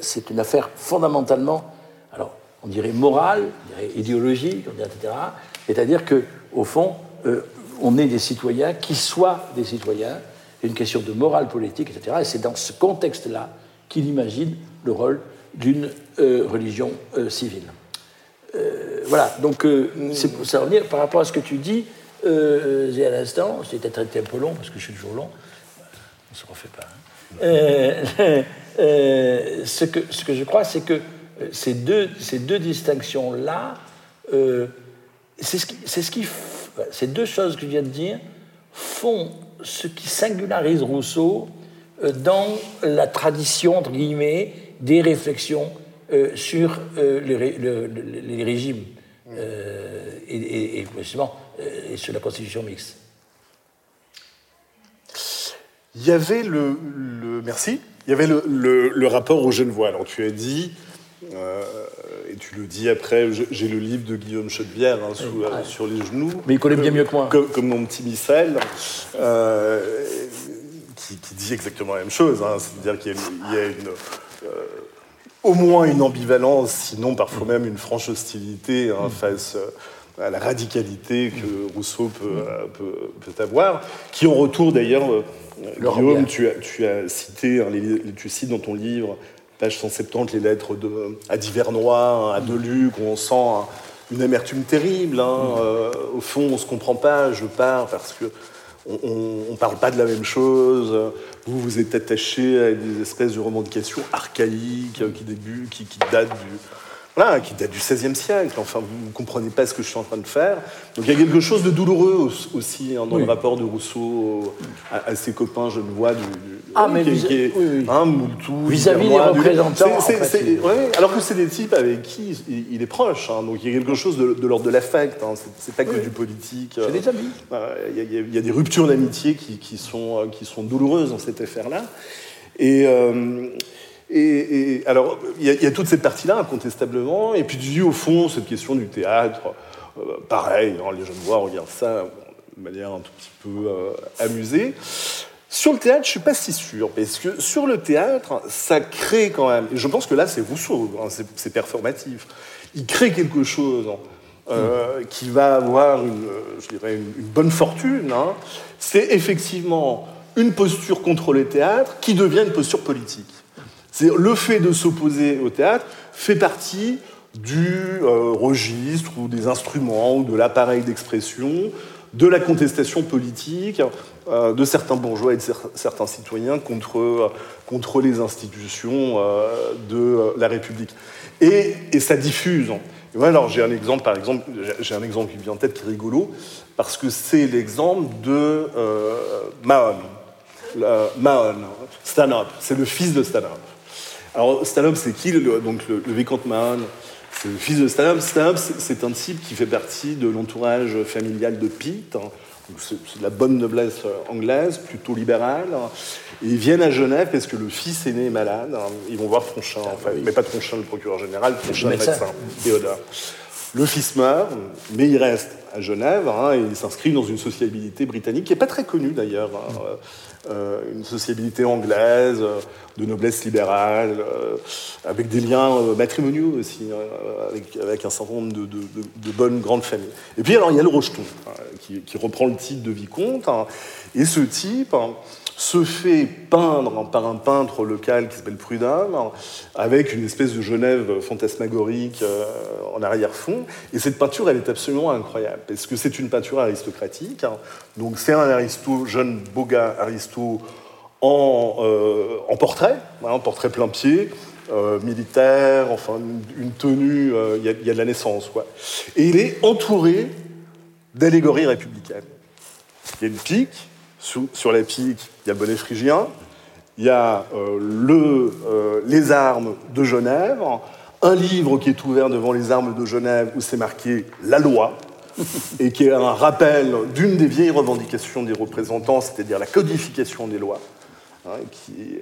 C'est une affaire fondamentalement, alors on dirait morale, on dirait idéologique, etc. C'est-à-dire que, au fond, on est des citoyens qui soient des citoyens. C'est une question de morale politique, etc. Et c'est dans ce contexte-là qu'il imagine le rôle d'une religion civile. voilà, donc ça revenir par rapport à ce que tu dis, euh, à l'instant, c'était traité un peu long parce que je suis toujours long, on ne se refait pas. Hein. Euh, euh, ce, que, ce que je crois, c'est que ces deux, ces deux distinctions-là c'est ce qui, c'est ce qui, ces deux choses que je viens de dire font ce qui singularise Rousseau dans la tradition entre guillemets des réflexions sur les, régimes et, sur la constitution mixte. Il y avait le, merci. Il y avait le, rapport aux Genevois. Alors tu as dit, euh, et tu le dis après, j'ai le livre de Guillaume Chedevière hein, euh, sur les genoux. Mais il connaît bien mieux que moi. Comme, mon petit Michel, euh, qui, dit exactement la même chose. Hein. C'est-à-dire qu'il y, a, une, au moins une ambivalence, sinon parfois même une franche hostilité hein, face à la radicalité que Rousseau peut, peut avoir, qui en retour d'ailleurs Guillaume, tu as, tu as cité, hein, tu cites dans ton livre, page 170, les lettres de, à Divernois, hein, à Deluc, où on sent hein, une amertume terrible. Euh, au fond, on ne se comprend pas, je pars parce que on ne parle pas de la même chose. Vous, vous êtes attaché à des espèces de revendications archaïques qui, début, qui, qui datent du, voilà, qui date du XVIe siècle. Enfin, vous ne comprenez pas ce que je suis en train de faire. Donc il y a quelque chose de douloureux aussi hein, dans le rapport de Rousseau à, ses copains je du, du ah, mais vis qui vis-à-vis des représentants. alors que c'est des types avec qui il, est proche. Hein. donc il y a quelque chose de, l'ordre de l'affect. Hein, c'est pas que du politique. C'est des amis. Il y, a des ruptures d'amitié qui, sont, qui sont douloureuses dans cette affaire-là. Et, euh, et, alors, il y, a toute cette partie-là, incontestablement. Et puis, tu au fond, cette question du théâtre, euh, pareil, hein, les jeunes voix regardent ça de manière un tout petit peu euh, amusée. Sur le théâtre, je suis pas si sûr, parce que sur le théâtre, ça crée quand même. Et je pense que là, c'est Rousseau, hein, c'est performatif. Il crée quelque chose hein, euh, qui va avoir, une, je dirais, une, bonne fortune. C'est effectivement une posture contre le théâtre qui devient une posture politique le fait de s'opposer au théâtre fait partie du euh, registre ou des instruments ou de l'appareil d'expression de la contestation politique euh, de certains bourgeois et de certains citoyens contre, contre les institutions euh, de la République. Et, ça diffuse. alors j'ai un exemple, par exemple, j'ai un exemple qui vient en tête qui est rigolo, parce que c'est l'exemple de Mahon. Mahon, Stanhope, c'est le fils de Stanhope. Alors, Stanhope, c'est qui Donc, le, vicomte Mahon, c'est le fils de Stanhope? Stanhope, c'est un type qui fait partie de l'entourage familial de Pitt. Hein. C'est de la bonne noblesse euh, anglaise, plutôt libérale. Et ils viennent à Genève parce que le fils aîné est malade. Hein. Ils vont voir Tronchin, en fait. mais pas Tronchin le procureur général, Tronchin le médecin, Théodore. Le fils meurt, mais il reste à Genève hein, et il s'inscrit dans une sociabilité britannique qui n'est pas très connue d'ailleurs. Une sociabilité anglaise, euh, de noblesse libérale, euh, avec des liens matrimoniaux aussi, avec, un certain nombre de, bonnes grandes familles. Et puis alors il y a le Rocheton, hein, qui, reprend le titre de vicomte, hein. et ce type hein, se fait peindre par un peintre local qui s'appelle Prudhomme, avec une espèce de Genève fantasmagorique euh, en arrière-fond. Et cette peinture, elle est absolument incroyable, parce que c'est une peinture aristocratique. Hein. Donc c'est un jeune beau gars aristo en, euh, en portrait, hein, en portrait plein pied, euh, militaire, enfin une, tenue, il y, a de la naissance. Quoi. Et il est entouré d'allégories républicaines. Il y a une pique, sur la pique, il y a bonnet phrygien, il y a euh, euh, les armes de Genève, un livre qui est ouvert devant les armes de Genève où c'est marqué la loi, et qui est un rappel d'une des vieilles revendications des représentants, c'est-à-dire la codification des lois. Hein, euh,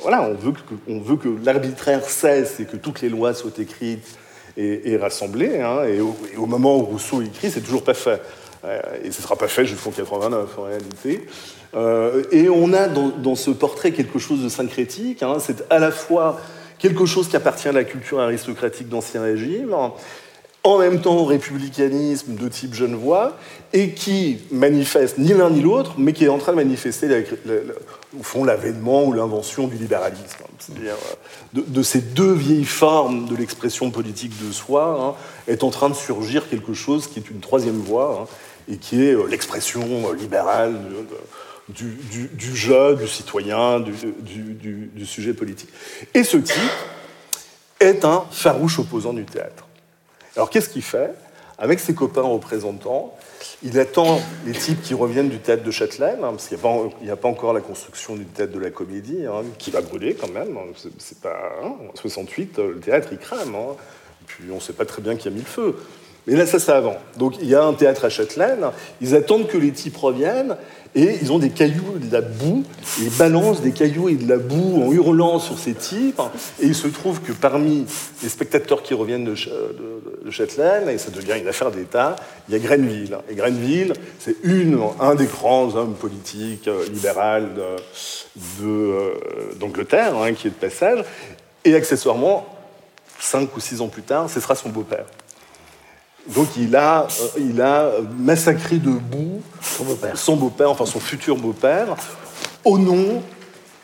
voilà, on veut que, on veut que l'arbitraire cesse et que toutes les lois soient écrites et, rassemblées. Hein, et, au, et, au, moment où Rousseau écrit, c'est toujours pas fait. Euh, et ce ne sera pas fait jusqu'en 89 en réalité. Euh, et on a dans, ce portrait quelque chose de syncrétique. Hein. c'est à la fois quelque chose qui appartient à la culture aristocratique d'Ancien Régime, en même temps au républicanisme de type genevois, et qui manifeste ni l'un ni l'autre, mais qui est en train de manifester, au fond, l'avènement ou l'invention du libéralisme. C'est-à-dire, euh, de, ces deux vieilles formes de l'expression politique de soi, hein, est en train de surgir quelque chose qui est une troisième voie, hein, et qui est euh, l'expression euh, libérale du, jeu, du citoyen, du, sujet politique. Et ce type est un farouche opposant du théâtre. Alors qu'est-ce qu'il fait? Avec ses copains représentants. Il attend les types qui reviennent du théâtre de Châtelaine, hein, parce qu'il n'y a, pas encore la construction du théâtre de la comédie, hein, qui va brûler quand même. C'est pas, en 68, le théâtre il crame. puis on ne sait pas très bien qui a mis le feu. Mais là, ça, c'est avant. Donc, il y a un théâtre à Châtelaine. Ils attendent que les types reviennent et ils ont des cailloux et de la boue. Ils balancent des cailloux et de la boue en hurlant sur ces types. Et il se trouve que parmi les spectateurs qui reviennent de, Châtelaine, et ça devient une affaire d'État, il y a Grenville. Et Grenville, c'est un des grands hommes politiques euh, libéraux euh, d'Angleterre, hein, qui est de passage. Et accessoirement, cinq ou six ans plus tard, ce sera son beau-père. Donc il a, euh, il a massacré de boue son beau-père, enfin son futur beau-père, au nom,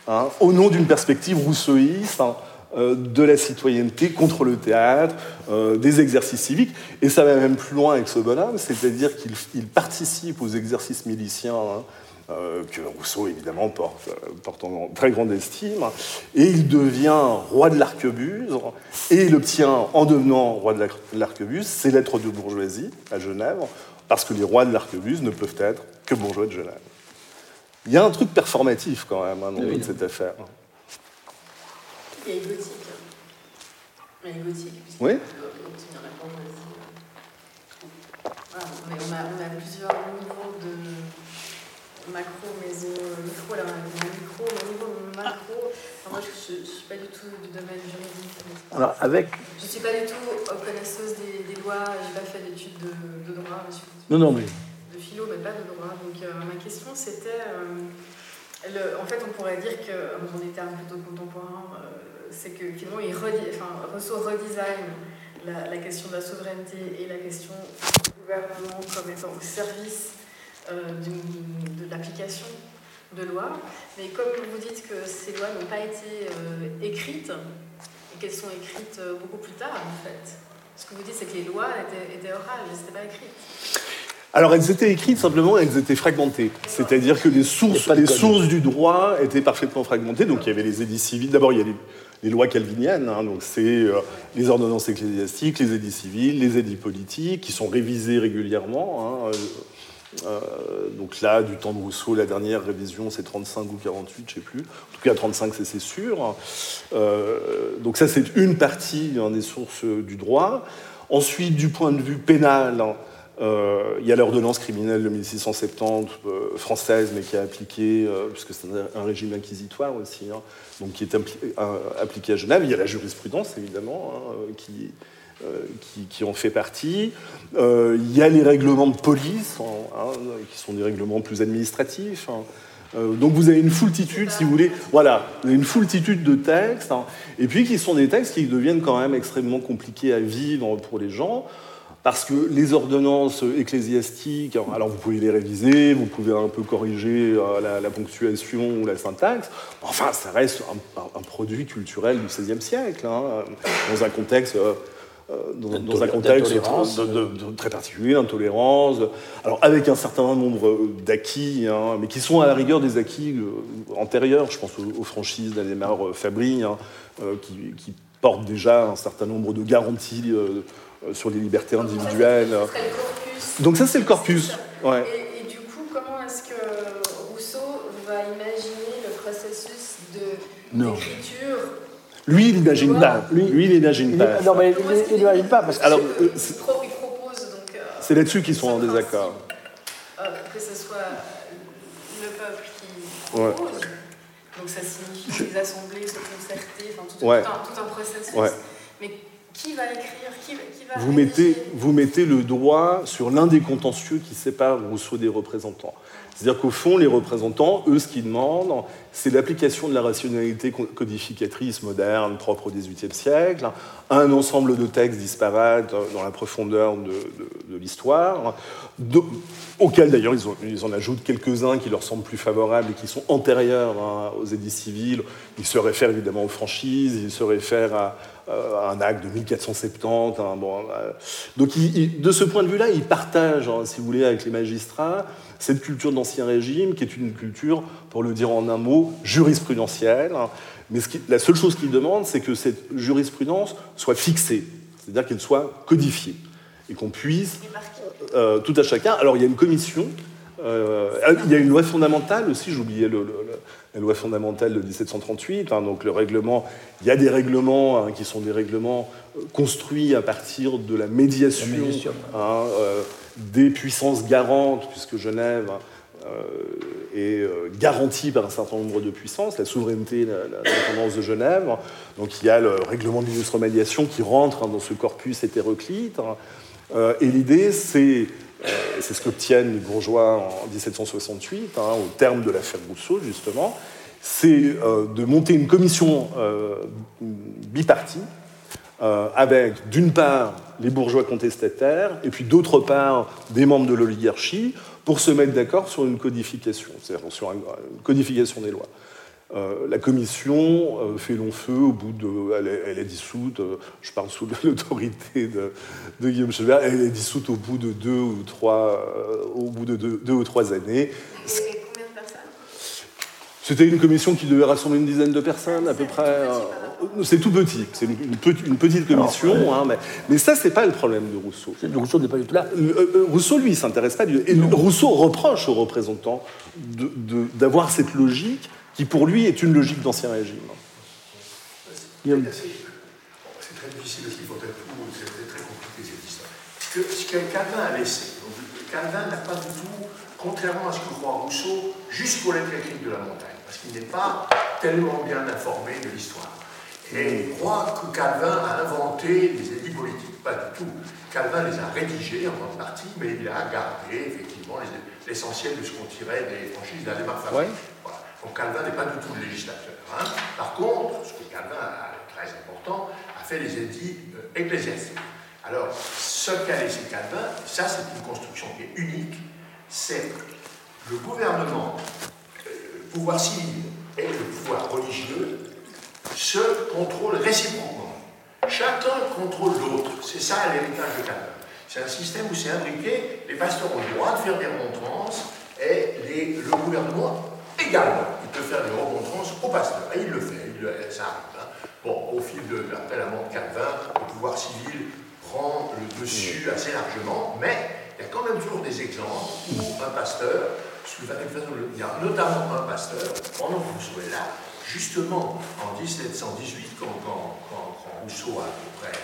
hein, au nom d'une perspective rousseauiste hein, euh, de la citoyenneté contre le théâtre, euh, des exercices civiques. Et ça va même plus loin avec ce bonhomme, c'est-à-dire qu'il participe aux exercices miliciens. Hein, que Rousseau évidemment porte, euh, porte, en très grande estime, et il devient roi de l'arquebuse, et il obtient, en devenant roi de l'arquebuse, ses lettres de bourgeoisie à Genève, parce que les rois de l'arquebuse ne peuvent être que bourgeois de Genève. Il y a un truc performatif quand même hein, dans toute cette affaire. Il y a gothique. Il y a gothique, oui. obtenir la bourgeoisie. Voilà, on, a, on a plusieurs niveaux de macro, méso, micro, là, micro, niveau macro. moi, je ne suis pas du tout du domaine juridique. Alors, avec... Je ne suis pas du tout connaisseuse des, des lois, je n'ai pas fait d'études de, de, droit. Non, non, mais... De philo, mais pas de droit. Donc, euh, ma question, c'était... Euh, en fait, on pourrait dire que, dans des termes plutôt contemporains, euh, c'est que finalement, il enfin, Rousseau redesign la, la, question de la souveraineté et la question du gouvernement comme étant au service euh, de, l'application de lois. Mais comme vous dites que ces lois n'ont pas été euh, écrites, et qu'elles sont écrites euh, beaucoup plus tard, en fait, ce que vous dites, c'est que les lois étaient, étaient orales, elles n'étaient pas écrites. Alors elles étaient écrites simplement, elles étaient fragmentées. C'est-à-dire que les sources, les sources du droit étaient parfaitement fragmentées. Donc il y avait les édits civils. D'abord il y a les, lois calviniennes, hein. donc c'est les ordonnances ecclésiastiques, les édits civils, les édits politiques, qui sont révisés régulièrement. Hein. Euh, donc là, du temps de Rousseau, la dernière révision, c'est 35 ou 48, je ne sais plus. En tout cas, 35, c'est sûr. Euh, donc ça, c'est une partie hein, des sources du droit. Ensuite, du point de vue pénal, euh, il y a l'ordonnance criminelle de 1670 française, mais qui est appliquée, puisque c'est un, régime inquisitoire aussi, hein, donc qui est appliqué à Genève. Il y a la jurisprudence, évidemment, hein, qui euh, qui, en fait partie. Euh, il y a les règlements de police, hein, hein, qui sont des règlements plus administratifs. Hein. Euh, donc vous avez une foultitude, si vous voulez, voilà, une foultitude de textes, et puis qui sont des textes qui deviennent quand même extrêmement compliqués à vivre pour les gens, parce que les ordonnances ecclésiastiques, alors vous pouvez les réviser, vous pouvez un peu corriger la, ponctuation ou la syntaxe, enfin ça reste un, produit culturel du XVIe siècle, dans un contexte dans, un contexte de, très particulier, d'intolérance, alors avec un certain nombre d'acquis, hein, mais qui sont à la rigueur des acquis euh, antérieurs, je pense aux, franchises d'Ademar euh, Fabry, hein, qui, portent déjà un certain nombre de garanties sur les libertés individuelles. Donc ça c'est le corpus. Ouais. Et, du coup, comment est-ce que Rousseau va imaginer le processus d'écriture lui, il n'imagine pas. Lui, il n'imagine pas. Non, mais il n'imagine pas parce que. Alors, euh, c'est là-dessus qu'ils sont en désaccord. Euh, que ce soit le peuple qui propose, donc ça signifie les assemblées se concerter, enfin tout, un, tout un processus. Mais qui va écrire qui, va vous mettez, vous mettez le doigt sur l'un des contentieux qui sépare Rousseau des représentants. C'est-à-dire qu'au fond, les représentants, eux, ce qu'ils demandent, c'est l'application de la rationalité codificatrice moderne propre au XVIIIe siècle un ensemble de textes disparates dans la profondeur de, l'histoire, auxquels d'ailleurs ils, en ajoutent quelques-uns qui leur semblent plus favorables et qui sont antérieurs hein, aux édits civils. Ils se réfèrent évidemment aux franchises, ils se réfèrent à, un acte de 1470. Hein, euh, donc de ce point de vue-là, ils partagent, hein, si vous voulez, avec les magistrats cette culture d'Ancien Régime, qui est une culture, pour le dire en un mot, jurisprudentielle. Mais la seule chose qu'il demande, c'est que cette jurisprudence soit fixée, c'est-à-dire qu'elle soit codifiée. et qu'on puisse tout à chacun. Alors il y a une commission euh, il y a une loi fondamentale aussi, j'oubliais le, la loi fondamentale de 1738. Hein, donc le règlement, il y a des règlements hein, qui sont des règlements euh, construits à partir de la médiation, hein, euh, des puissances garantes, puisque Genève est garantie par un certain nombre de puissances, la souveraineté, l'indépendance de Genève. Donc il y a le règlement d'illustre médiation qui rentre dans ce corpus hétéroclite. et l'idée, c'est euh, c'est ce qu'obtiennent les bourgeois en 1768, hein, au terme de l'affaire Rousseau, justement, c'est euh, de monter une commission euh, bipartie avec, d'une part, les bourgeois contestataires, et puis d'autre part, des membres de l'oligarchie, pour se mettre d'accord sur une codification, c'est-à-dire sur une codification des lois. Euh, la commission euh, fait long feu au bout de. Elle est, dissoute, euh, je parle sous l'autorité de, Guillaume Chevert, elle est dissoute au bout de deux ou trois, au bout de deux, ou trois années. C'était une commission qui devait rassembler une dizaine de personnes à peu près. C'est tout petit, c'est une, une, petite commission, hein, mais, mais, ça, c'est pas le problème de Rousseau. Rousseau n'est pas du tout là. Rousseau, lui, s'intéresse pas du tout. Et Rousseau reproche aux représentants d'avoir cette logique qui pour lui est une logique d'ancien régime. C'est très difficile parce qu'il faut être c'est très compliqué cette histoire. Que, ce que Calvin a laissé, Calvin n'a pas du tout, contrairement à ce que croit Rousseau, jusqu'aux lettres écrites de la montagne, parce qu'il n'est pas tellement bien informé de l'histoire. Et il croit que Calvin a inventé les édits politiques. Pas du tout. Calvin les a rédigés en grande partie, mais il a gardé effectivement l'essentiel de ce qu'on tirait des franchises d'Aldemar ouais. Donc Calvin n'est pas du tout le législateur. Hein. Par contre, ce que Calvin a très important, a fait les édits euh, ecclésiastiques. Alors, ce qu'a laissé Calvin, ça c'est une construction qui est unique, c'est le gouvernement, pouvoir civil et le pouvoir religieux se contrôlent réciproquement. Chacun contrôle l'autre. C'est ça l'héritage de Calvin. C'est un système où c'est imbriqué, les pasteurs ont le droit de faire des remontrances et le gouvernement également, il peut faire des remontrances au pasteur. Et il le fait, ça arrive. Hein. Bon, au fil de l'appel à mort de Calvin, le pouvoir civil prend le dessus assez largement, mais il y a quand même toujours des exemples où un pasteur, il y a notamment un pasteur, pendant que Rousseau est là, justement en 1718, quand, Rousseau a à peu près,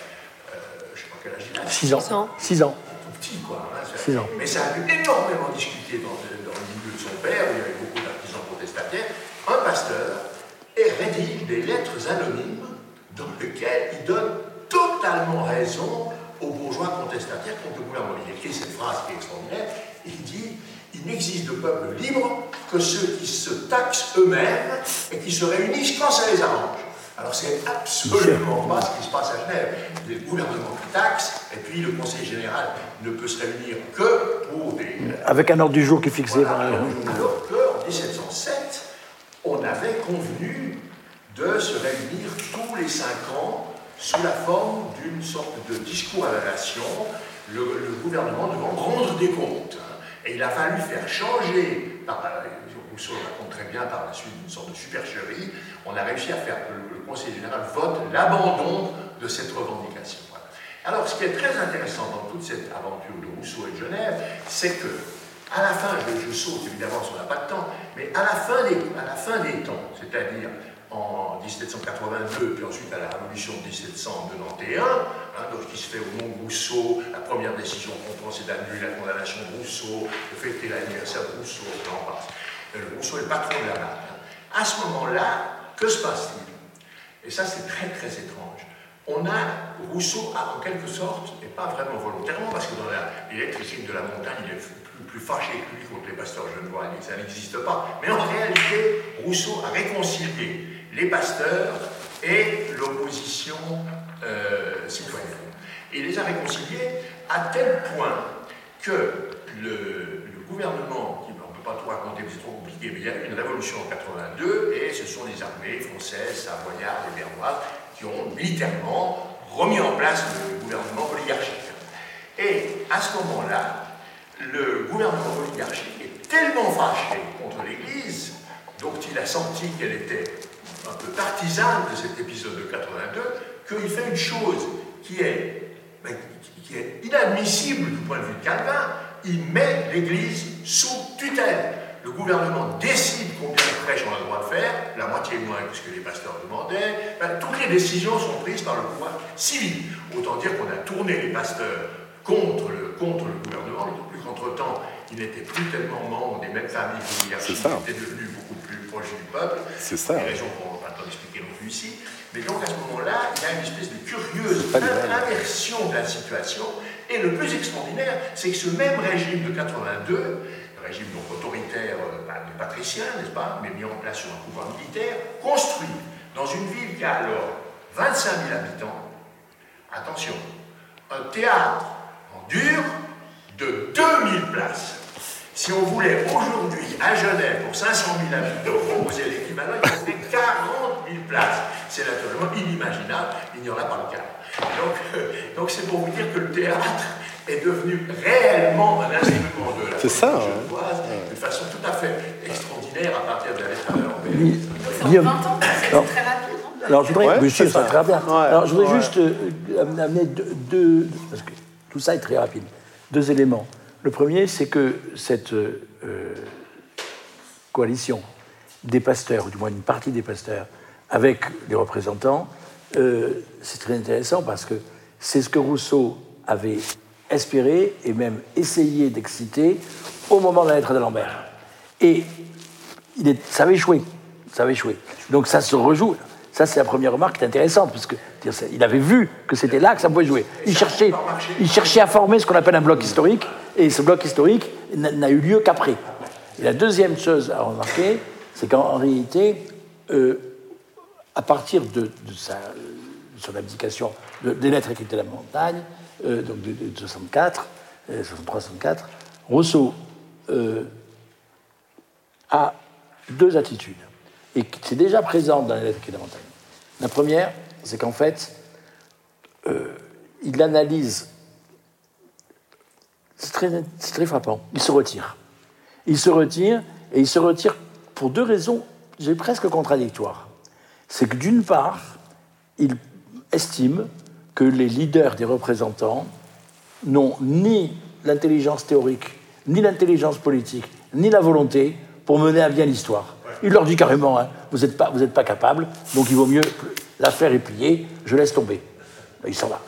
euh, je ne sais pas quel âge il a, 6 ans. 6 ans. Tout petit, quoi. Hein, ans. Mais ça a pu énormément discuter dans, dans le milieu de son père, où il y avait beaucoup un pasteur, et rédige des lettres anonymes dans lesquelles il donne totalement raison aux bourgeois contestataires contre le gouvernement. Il écrit cette phrase qui est extraordinaire, il dit il n'existe de peuple libre que ceux qui se taxent eux-mêmes et qui se réunissent quand ça les arrange. Alors c'est absolument pas ce qui se passe à Genève. Les gouvernements qui taxent, et puis le Conseil général ne peut se réunir que pour des... Avec un ordre du jour qui est fixé par... Alors qu'en 1707, on avait convenu de se réunir tous les cinq ans sous la forme d'une sorte de discours à la nation, le, gouvernement devant rendre des comptes. Et il a fallu faire changer, par, Rousseau raconte très bien par la suite une sorte de supercherie, on a réussi à faire que le, Conseil général vote l'abandon de cette revendication. Alors, ce qui est très intéressant dans toute cette aventure de Rousseau et de Genève, c'est que à la fin, je, saute évidemment, on n'a pas de temps, mais à la fin des, à la fin des temps, c'est-à-dire en 1782, puis ensuite à la Révolution de 1791, hein, donc qui se fait au nom de Rousseau, la première décision qu'on prend, c'est d'annuler la condamnation de Rousseau, de fêter l'anniversaire de Rousseau, en passe. Rousseau est patron de la marque. Hein. À ce moment-là, que se passe-t-il? Et ça, c'est très très étrange. On a, Rousseau a en quelque sorte, et pas vraiment volontairement, parce que dans l'électricité de la montagne, il est plus fâché que lui contre les pasteurs genevois, ça n'existe pas. Mais en réalité, Rousseau a réconcilié les pasteurs et l'opposition euh, citoyenne. il les a réconciliés à tel point que le, gouvernement, qui, on ne peut pas tout raconter, c'est trop compliqué, mais il y a eu une révolution en 82 et ce sont les armées françaises, savoyardes et bernoises qui ont militairement remis en place le gouvernement oligarchique. Et à ce moment-là, le gouvernement oligarchique est tellement fâché contre l'Église, dont il a senti qu'elle était un peu partisane de cet épisode de 82, qu'il fait une chose qui est, ben, qui est inadmissible du point de vue de Calvin, il met l'Église sous tutelle. Le gouvernement décide combien de prêches on a le droit de faire, la moitié moins que ce que les pasteurs demandaient. toutes les décisions sont prises par le pouvoir civil. Autant dire qu'on a tourné les pasteurs contre le, contre le gouvernement, d'autant plus qu'entre-temps, ils n'étaient plus tellement membres des mêmes familles que ils étaient devenus beaucoup plus proches du peuple. C'est ça. Des ici. Mais donc à ce moment-là, il y a une espèce de curieuse inversion de la situation. Et le plus extraordinaire, c'est que ce même régime de 82, le régime donc autoritaire euh, bah, des patriciens, n'est-ce pas, mais mis en place sur un pouvoir militaire, construit dans une ville qui a alors 25 000 habitants, attention, un théâtre en dur de 2000 places. Si on voulait aujourd'hui à Genève, pour 500 000 habitants, proposer l'équivalent, il faudrait 40 000 places. C'est naturellement inimaginable, il n'y en a pas le cas. Donc, euh, donc c'est pour vous dire que le théâtre est devenu réellement un instrument de la ça, hein. genevoise de façon tout à fait extraordinaire à partir de la lettre européenne. Donc 20 ans, c'est très rapide. Alors je voudrais, ouais, c'est très rapide. Alors je voudrais juste euh, amener deux, parce que tout ça est très rapide, deux éléments. Le premier, c'est que cette euh, coalition des pasteurs, ou du moins une partie des pasteurs, avec les représentants, euh, c'est très intéressant parce que c'est ce que Rousseau avait espéré et même essayé d'exciter au moment de la lettre de Lambert. Et ça avait échoué. Ça avait échoué. Donc ça se rejoue. Ça, c'est la première remarque qui est intéressante, parce qu'il avait vu que c'était là que ça pouvait jouer. Il cherchait, il à former ce qu'on appelle un bloc historique, et ce bloc historique n'a eu lieu qu'après. La deuxième chose à remarquer, c'est qu'en réalité, euh, à partir de, son abdication des lettres écrites à la montagne, euh, donc de, 64, 63-64, euh, Rousseau a deux attitudes, et c'est déjà présent dans les lettres à la. La première, c'est qu'en fait, il analyse, c'est très, très frappant, il se retire. Il se retire, et il se retire pour deux raisons, j'ai presque contradictoires c'est que d'une part, il estime que les leaders des représentants n'ont ni l'intelligence théorique, ni l'intelligence politique, ni la volonté pour mener à bien l'histoire. Il leur dit carrément, hein, vous n'êtes pas, pas capable, donc il vaut mieux, l'affaire est pliée, je laisse tomber. Il s'en va.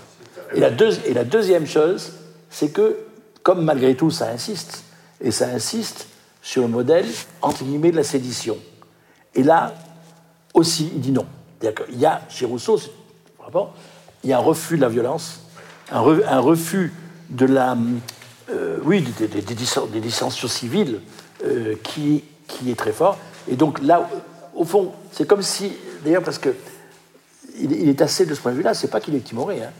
Et la, deuxième chose, c'est que, comme malgré tout ça insiste, et ça insiste sur le modèle, entre guillemets, de la sédition. Et là, aussi, il dit non. Il y a, chez Rousseau, il y a un refus de la violence, un, refus de la, euh, oui, des, dissensions civiles euh, qui est très fort. Et donc là, au fond, c'est comme si, d'ailleurs, parce que il, est assez de ce point de vue-là, c'est pas qu'il est timoré, hein,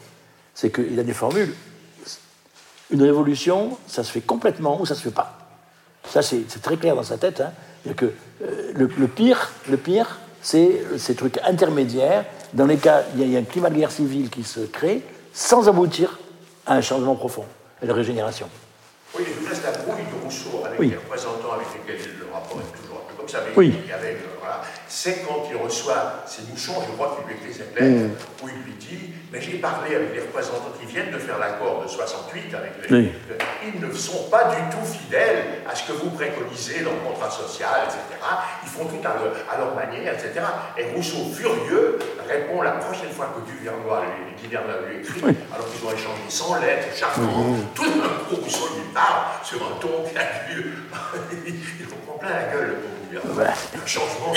c'est qu'il a des formules. Une révolution, ça se fait complètement ou ça se fait pas. Ça, c'est très clair dans sa tête. Hein. Que, euh, le, le, pire, le pire, c'est ces trucs intermédiaires dans les cas il y a un climat de guerre civile qui se crée sans aboutir à un changement profond et de régénération. Oui, il reste la brouille de Rousseau avec les représentants ça, mais oui. il y avait, voilà, c'est quand il reçoit ces bouchons, je crois qu'il lui écrit cette lettre, mm. où il lui dit Mais j'ai parlé avec les représentants qui viennent de faire l'accord de 68 avec les. Ils ne sont pas du tout fidèles à ce que vous préconisez dans le contrat social, etc. Ils font tout à leur, manière, etc. Et Rousseau, furieux, répond la prochaine fois que Duvernois lui, lui écrit, alors qu'ils ont échangé 100 lettres, charmant, mm. tout d'un coup, Rousseau lui parle sur un ton qui a il comprend plein la gueule, le pauvre un changement.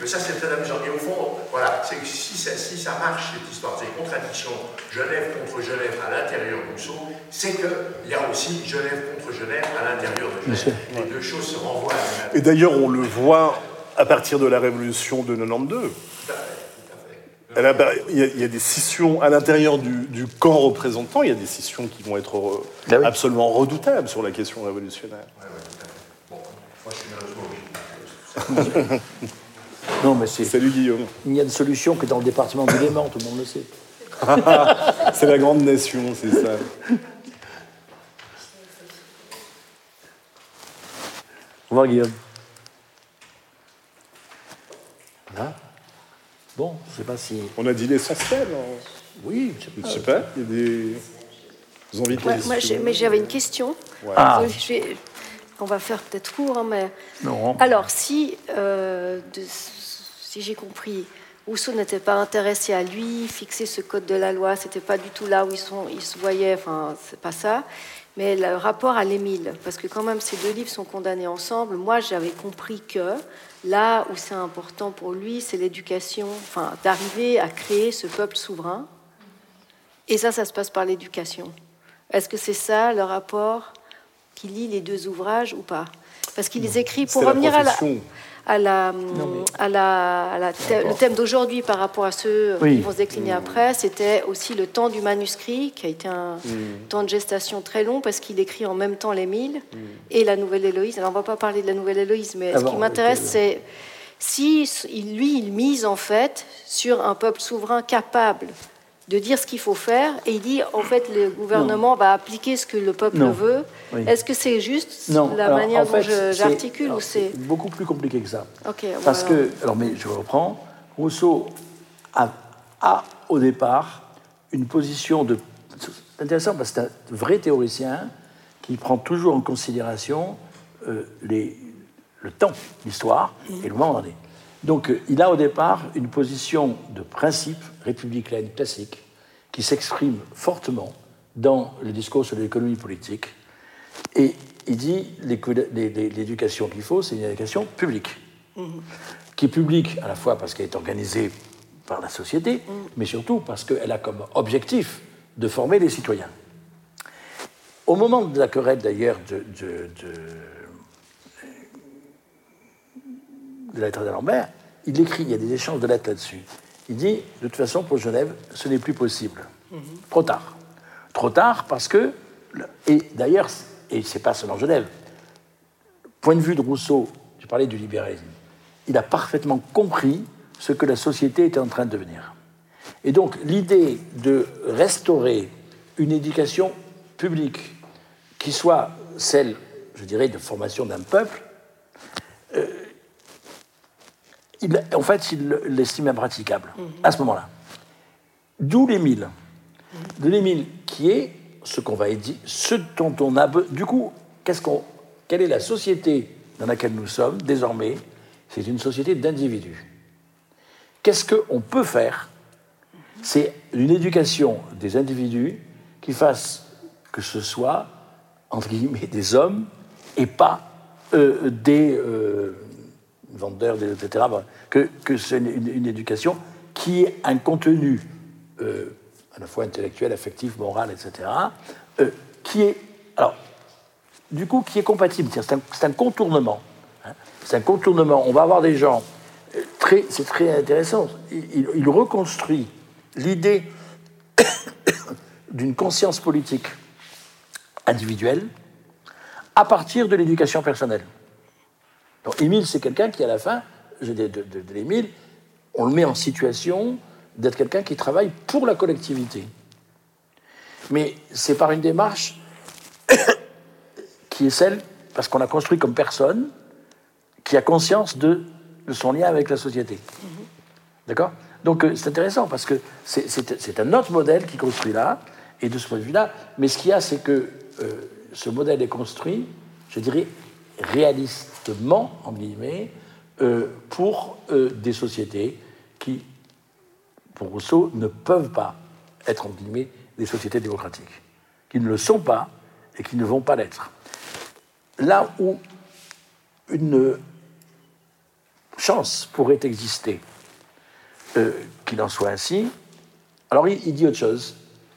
Mais ça, c'est très amusant. Et au fond, voilà, c'est que si ça, si ça marche, cette histoire, ces contradictions, Genève contre Genève à l'intérieur de Rousseau, c'est qu'il y a aussi Genève contre Genève à l'intérieur de Genève. Les deux choses se renvoient à Et d'ailleurs, on le voit à partir de la révolution de 92. Il y, a, des scissions à l'intérieur du, camp représentant, il y a des scissions qui vont être euh, ben absolument redoutables sur la question révolutionnaire. bon, moi je suis non, mais c'est. Salut Guillaume. Il n'y a de solution que dans le département du Léman, tout le monde le sait. c'est la grande nation, c'est ça. Au revoir Guillaume. Voilà. Bon, je ne sais pas si. On a dit l'essentiel. Oui, je ne sais pas. Il y a des. envies Ouais, moi, mais j'avais une question. Ah. Je vais- on va faire peut-être court, hein, mais Non. alors si, euh, de- si j'ai compris, Rousseau n'était pas intéressé à lui fixer ce code de la loi, c'était pas du tout là où ils, sont, ils se voyaient, enfin c'est pas ça, mais le rapport à l'Émile, parce que quand même ces deux livres sont condamnés ensemble. Moi j'avais compris que là où c'est important pour lui, c'est l'éducation, enfin d'arriver à créer ce peuple souverain. Et ça, ça se passe par l'éducation. Est-ce que c'est ça le rapport qui lie les deux ouvrages ou pas Parce qu'il les écrit pour la revenir à la, à la, à la, à la thè- le thème d'aujourd'hui par rapport à ceux Oui. qui vont se décliner après, c'était aussi le temps du manuscrit, qui a été un Mm. temps de gestation très long parce qu'il écrit en même temps l'Émile et la Nouvelle Héloïse. Alors on va pas parler de la Nouvelle Héloïse, mais Ah ce bon, qui m'intéresse, c'est si il- lui, il mise en fait sur un peuple souverain capable de dire ce qu'il faut faire, et il dit en fait le gouvernement va appliquer ce que le peuple Non. veut. Oui. Est-ce que c'est juste Non, la alors, manière dont j'articule ou c'est beaucoup plus compliqué que ça. Parce voilà. que, alors, mais je reprends, Rousseau a, a, au départ une position de. C'est intéressant parce que c'est un vrai théoricien qui prend toujours en considération euh, les, le temps, l'histoire et le moment donné. Donc, euh, il a au départ une position de principe républicaine classique qui s'exprime fortement dans le discours sur l'économie politique. Et il dit l'éducation qu'il faut, c'est une éducation publique. Qui est publique à la fois parce qu'elle est organisée par la société, mais surtout parce qu'elle a comme objectif de former les citoyens. Au moment de la querelle d'ailleurs de, de, de, de la lettre d'Alembert, il écrit, il y a des échanges de lettres là-dessus. Il dit, de toute façon, pour Genève, ce n'est plus possible. Trop tard. Trop tard parce que, et d'ailleurs, et c'est pas seulement Genève, point de vue de Rousseau, j'ai parlé du libéralisme, il a parfaitement compris ce que la société était en train de devenir. Et donc l'idée de restaurer une éducation publique qui soit celle, je dirais, de formation d'un peuple, euh, il- en fait, il l'estime impraticable à ce moment-là. D'où l'Émile. De l'Émile qui est ce qu'on va dire, ce dont on a be- Du coup, qu'est-ce qu'on, quelle est la société dans laquelle nous sommes désormais C'est une société d'individus. Qu'est-ce qu'on peut faire? C'est une éducation des individus qui fasse que ce soit, entre guillemets, des hommes et pas euh, des euh, vendeurs, des- etc. Bon, Que, c'est une, éducation qui ait un contenu euh, à la fois intellectuel, affectif, moral, etc., euh, qui est, alors, du coup, qui est compatible. C'est un, contournement. hein. C'est un contournement. On va avoir des gens euh, c'est très intéressant. Il reconstruit l'idée d'une conscience politique individuelle à partir de l'éducation personnelle. Donc, Émile, c'est quelqu'un qui, à la fin je dis de, de- de l'Émile, on le met en situation d'être quelqu'un qui travaille pour la collectivité. Mais c'est par une démarche qui est celle, parce qu'on a construit comme personne, qui a conscience de, de son lien avec la société. D'accord? Donc euh, c'est intéressant parce que c'est- un autre modèle qui construit là, et de ce point de vue-là, mais ce qu'il y a, c'est que euh, ce modèle est construit, je dirais, réalistement, en guillemets, euh, pour euh, des sociétés qui, pour Rousseau, ne peuvent pas être, en guillemets, des sociétés démocratiques, qui ne le sont pas et qui ne vont pas l'être. Là où une chance pourrait exister euh, qu'il en soit ainsi. Alors il dit autre chose.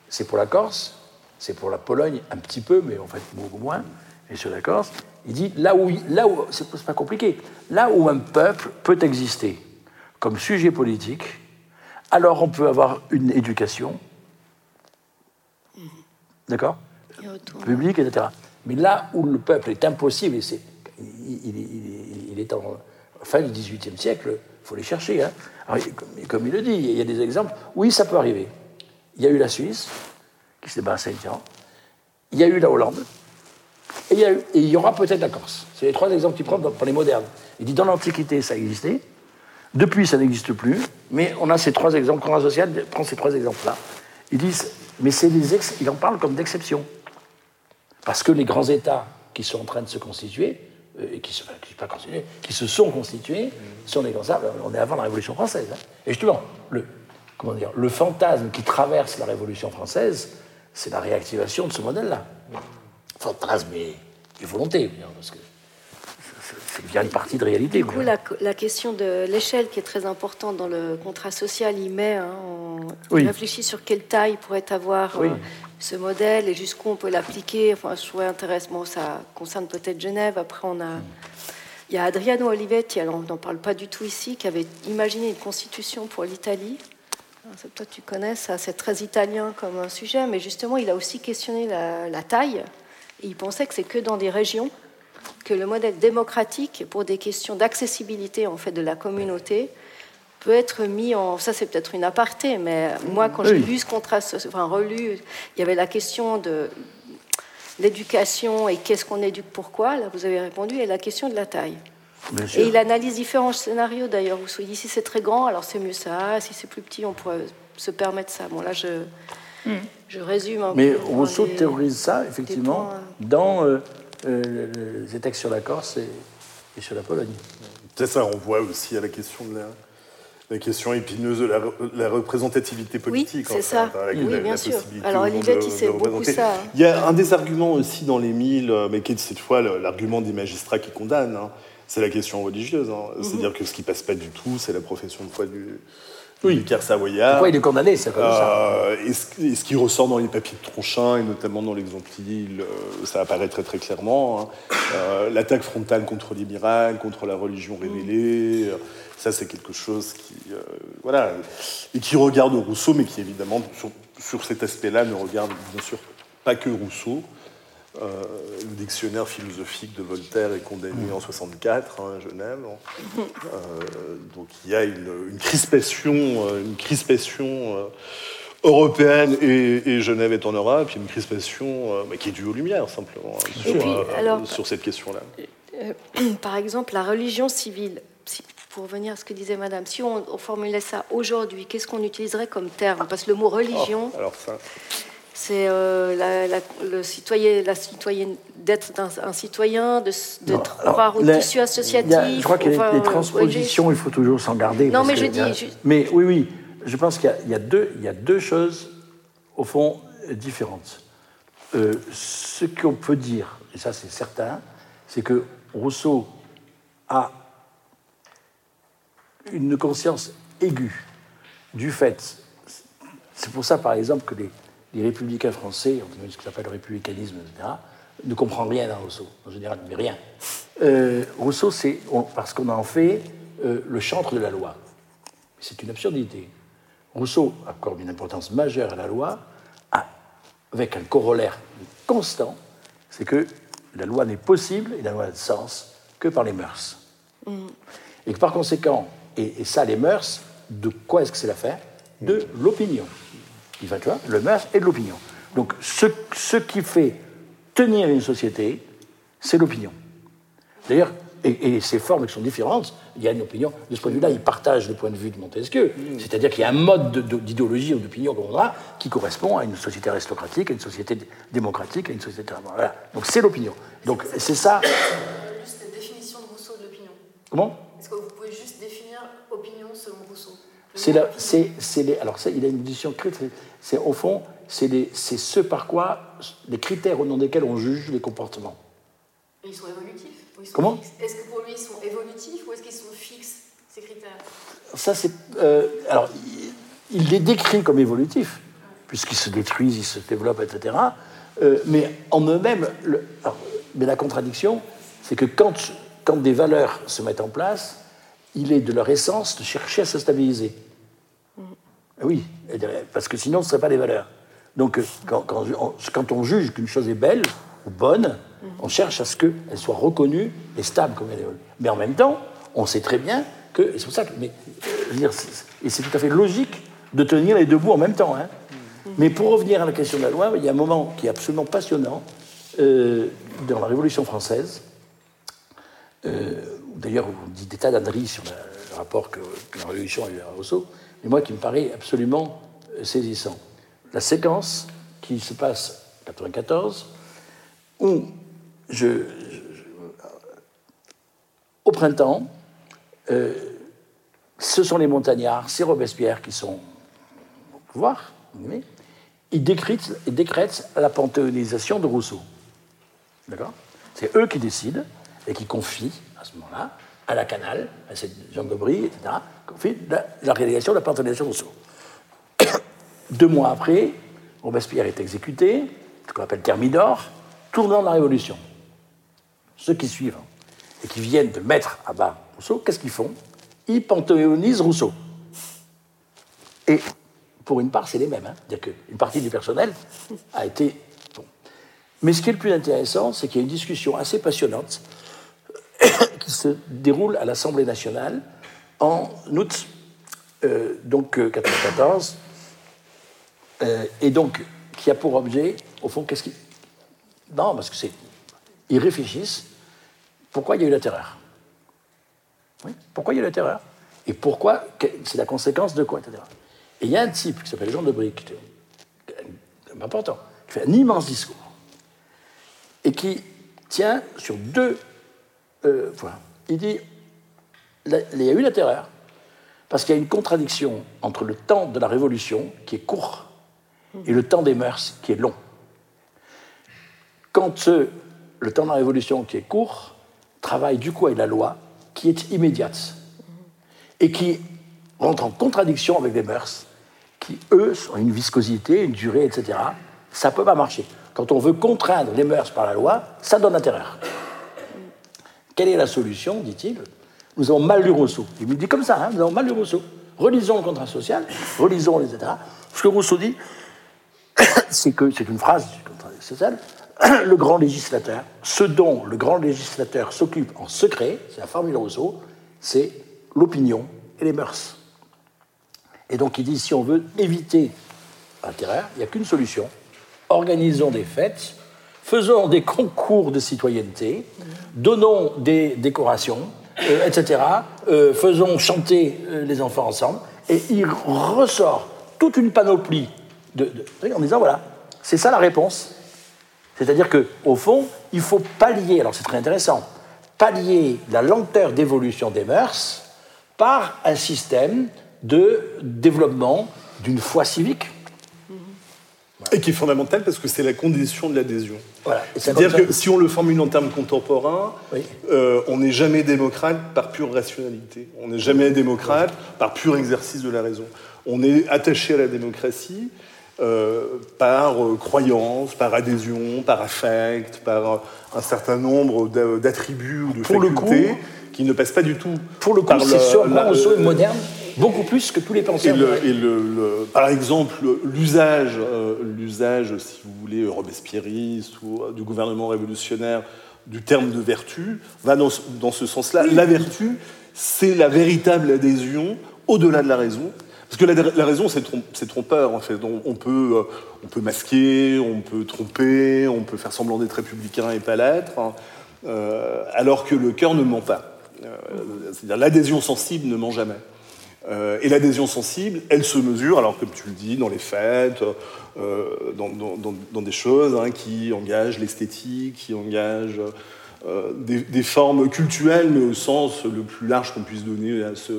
C'est pour la Corse, c'est pour la Pologne un petit peu, mais en fait beaucoup moins, et sur la Corse. Il dit là où, là où c'est pas compliqué, là où un peuple peut exister comme sujet politique, alors on peut avoir une éducation, d'accord public, etc. Mais là où le peuple est impossible, et c'est, il, il- il- il est en fin du XVIIIe siècle, il faut les chercher. hein. Alors, comme, il le dit, il y a des exemples. Oui, ça peut arriver. Il y a eu la Suisse, qui s'est à Saint-Jean. Il y a eu la Hollande. Et il y, aura peut-être la Corse. C'est les trois exemples qu'il prend pour les modernes. Il dit dans l'Antiquité, ça existait. Depuis, ça n'existe plus. Mais on a ces trois exemples. Conrad Social prend ces trois exemples-là. Ils disent mais c'est des il en parle comme d'exception. Parce que les grands États qui sont en train de se constituer, euh, qui, se, pas qui se sont constitués, sont des grands États. On est avant la Révolution française. Hein. Et justement, le, comment dire, le fantasme qui traverse la Révolution française, c'est la réactivation de ce modèle-là. Fantasme et, et volonté, parce que c'est bien une partie de réalité. Du coup, la, question de l'échelle qui est très importante dans le contrat social, il met, hein, on réfléchit sur quelle taille pourrait avoir euh, ce modèle et jusqu'où on peut l'appliquer. Enfin, je trouvais intéressant. ça concerne peut-être Genève. Après, on a. Il y a Adriano Olivetti, alors on n'en parle pas du tout ici, qui avait imaginé une constitution pour l'Italie. Toi, tu connais ça, c'est très italien comme un sujet, mais justement, il a aussi questionné la, la taille. Et il pensait que c'est que dans des régions que le modèle démocratique, pour des questions d'accessibilité en fait de la communauté, peut être mis en. Ça, c'est peut-être une aparté, mais moi, quand j'ai lu ce contrat, enfin relu, il y avait la question de l'éducation et qu'est-ce qu'on éduque, pourquoi. Là, vous avez répondu, et la question de la taille. Et il analyse différents scénarios d'ailleurs. Vous soyez si c'est très grand, alors c'est mieux ça. Si c'est plus petit, on pourrait se permettre ça. Bon, là, je, je résume un Mais Rousseau théorise ça, effectivement, dans euh, euh, les textes sur la Corse et, sur la Pologne. C'est ça, on voit aussi à la question de la, question épineuse de la, représentativité politique. Oui, c'est ça. oui, bien sûr. Alors Olivetti, c'est beaucoup ça. Hein. Il y a un des arguments aussi dans les mille, mais qui est cette fois l'argument des magistrats qui condamnent, hein. c'est la question religieuse. Hein. Mhm. C'est-à-dire que ce qui passe pas du tout, c'est la profession de foi du, oui. du savoyard. Pourquoi il est condamné, c'est comme ça euh, et, ce, qui ressort dans les papiers de Tronchin, et notamment dans l'exemple euh, ça apparaît très très clairement. Hein. Euh, l'attaque frontale contre les miracles, contre la religion révélée, ça c'est quelque chose qui, voilà, et qui regarde Rousseau, mais qui évidemment, sur cet aspect-là, ne regarde bien sûr pas que Rousseau, euh, le dictionnaire philosophique de Voltaire est condamné en 64 hein, à Genève. Euh, donc il y a une, crispation, une crispation euh, européenne et, Genève est en Europe, il y a une crispation qui est due aux Lumières simplement hein, sur, cette question-là. par exemple, la religion civile. pour revenir à ce que disait Madame, si on, formulait ça aujourd'hui, qu'est-ce qu'on utiliserait comme terme? Parce que le mot religion, oh, alors ça c'est euh, la, le citoyen, la citoyenne d'être un, citoyen, de, de croire au tissu associatif. je crois que les, transpositions, il faut toujours s'en garder. Non, mais je dis. Mais oui, oui, je pense qu'il y, a deux, il y a deux choses au fond différentes. Euh, ce qu'on peut dire, et ça c'est certain, c'est que Rousseau a une conscience aiguë du fait. C'est pour ça, par exemple, que les, les républicains français, ce qu'on appelle le républicanisme, etc., ne comprend rien à Rousseau, en général, mais rien. Euh, Rousseau, c'est parce qu'on en fait euh, le chantre de la loi. C'est une absurdité. Rousseau accorde une importance majeure à la loi, avec un corollaire constant, c'est que la loi n'est possible et la loi n'a de sens que par les mœurs. Mm. Et que par conséquent, et, et ça, les mœurs, de quoi est-ce que c'est l'affaire? De l'opinion il va, tu vois, le mœurs et de l'opinion. Donc ce, ce, qui fait tenir une société, c'est l'opinion. D'ailleurs, et, ces formes qui sont différentes, il y a une opinion. De ce point de vue-là, il partage le point de vue de Montesquieu. C'est-à-dire qu'il y a un mode d'idéologie ou d'opinion qu'on a qui correspond à une société aristocratique, à une société démocratique, à une société. Voilà. Donc c'est l'opinion. Donc c'est ça. Juste la définition de Rousseau de l'opinion? Comment? Est-ce que vous pouvez juste définir opinion selon Rousseau? C'est les, alors ça, il a une décision critique c'est au fond, c'est ce par quoi, les critères au nom desquels on juge les comportements. ils sont évolutifs Comment Est-ce que pour lui, ils sont évolutifs ou est-ce qu'ils sont fixes, ces critères? Ça, c'est. Euh, alors, il, les décrit comme évolutifs, puisqu'ils se détruisent, ils se développent, etc. Euh, mais en eux-mêmes, mais la contradiction, c'est que quand, quand des valeurs se mettent en place, il est de leur essence de chercher à se stabiliser. Ah oui, parce que sinon, ce ne serait pas des valeurs. Donc, euh, quand, on, juge qu'une chose est belle ou bonne, on cherche à ce qu'elle soit reconnue et stable comme elle est. Mais en même temps, on sait très bien que. C'est pour ça que. Mais, euh, et c'est tout à fait logique de tenir les deux bouts en même temps. Hein. Mais pour revenir à la question de la loi, il y a un moment qui est absolument passionnant euh, dans la Révolution française. D'ailleurs, on dit des tas d'âneries sur le rapport que, la Révolution a eu à Rousseau mais moi qui me paraît absolument euh, saisissant. la séquence qui se passe en 94, où je, au printemps, euh, ce sont les montagnards, c'est Robespierre qui sont au pouvoir, mais ils décrètent, ils décrètent la panthéonisation de Rousseau. D'accord? C'est eux qui décident et qui confient, à ce moment-là, à la Canal, à cette Jean Brie, etc., confient la, la réalisation de la de Rousseau. Deux mois après, Robespierre est exécuté, ce qu'on appelle Thermidor, tournant la Révolution. Ceux qui suivent et qui viennent de mettre à bas Rousseau, qu'est-ce qu'ils font? Ils panthéonisent Rousseau. Et pour une part, c'est les mêmes. Hein. C'est-à-dire qu'une partie du personnel a été. Mais ce qui est le plus intéressant, c'est qu'il y a une discussion assez passionnante qui se déroule à l'Assemblée nationale en août euh, donc 94, euh, euh, et donc qui a pour objet, au fond, qu'est-ce qui. Non, parce que c'est. Ils réfléchissent pourquoi il y a eu la terreur? Oui Pourquoi il y a eu la terreur? Et pourquoi C'est la conséquence de quoi, etc. Et il y a un type qui s'appelle Jean de Bric, important, qui fait un immense discours et qui tient sur deux euh. Il dit il y a eu la terreur parce qu'il y a une contradiction entre le temps de la Révolution, qui est court, et le temps des mœurs, qui est long. Quand le temps de la Révolution, qui est court, travaille du coup avec la loi, qui est immédiate, et qui rentre en contradiction avec les mœurs, qui, eux, ont une viscosité, une durée, etc. Ça ne peut pas marcher. Quand on veut contraindre les mœurs par la loi, ça donne la terreur. Quelle est la solution, dit-il Nous avons mal lu Rousseau. Il me dit comme ça, hein, nous avons mal lu Rousseau. Relisons le contrat social, relisons, etc. Ce que Rousseau dit, c'est que, c'est une phrase du contrat social, le grand législateur, ce dont le grand législateur s'occupe en secret, c'est la formule Rousseau, c'est l'opinion et les mœurs. Et donc il dit, si on veut éviter la terreur, il n'y a qu'une solution. Organisons des fêtes, faisons des concours de citoyenneté, donnons des décorations, euh, etc. Euh, faisons chanter euh, les enfants ensemble. Et il ressort toute une panoplie de, en disant, voilà, c'est ça la réponse. C'est-à-dire qu'au fond, il faut pallier, alors c'est très intéressant, pallier la lenteur d'évolution des mœurs par un système de développement d'une foi civique. Et qui est fondamental parce que c'est la condition de l'adhésion. Voilà. C'est-à-dire que si on le formule en termes contemporains, euh, on n'est jamais démocrate par pure rationalité. On n'est jamais démocrate par pur exercice de la raison. On est attaché à la démocratie euh, par euh, croyance, par adhésion, par affect, par un certain nombre d'attributs ou de pour facultés qui ne passent pas du tout. Pour le coup, c'est est moderne beaucoup plus que tous les penseurs. Et, le, par exemple, l'usage, euh, l'usage, si vous voulez, robespierriste ou euh, du gouvernement révolutionnaire du terme de vertu va dans, dans ce sens-là. La vertu, c'est la véritable adhésion au-delà de la raison. Parce que la, raison, c'est trompeur, en fait. On, peut, euh, on peut masquer, on peut tromper, on peut faire semblant d'être républicain et pas l'être, hein. alors que le cœur ne ment pas. C'est-à-dire l'adhésion sensible ne ment jamais. Euh, et l'adhésion sensible, elle se mesure, alors comme tu le dis, dans les fêtes, euh, dans, des choses hein, qui engagent l'esthétique, qui engagent euh, des, formes culturelles, mais au sens le plus large qu'on puisse donner à ce,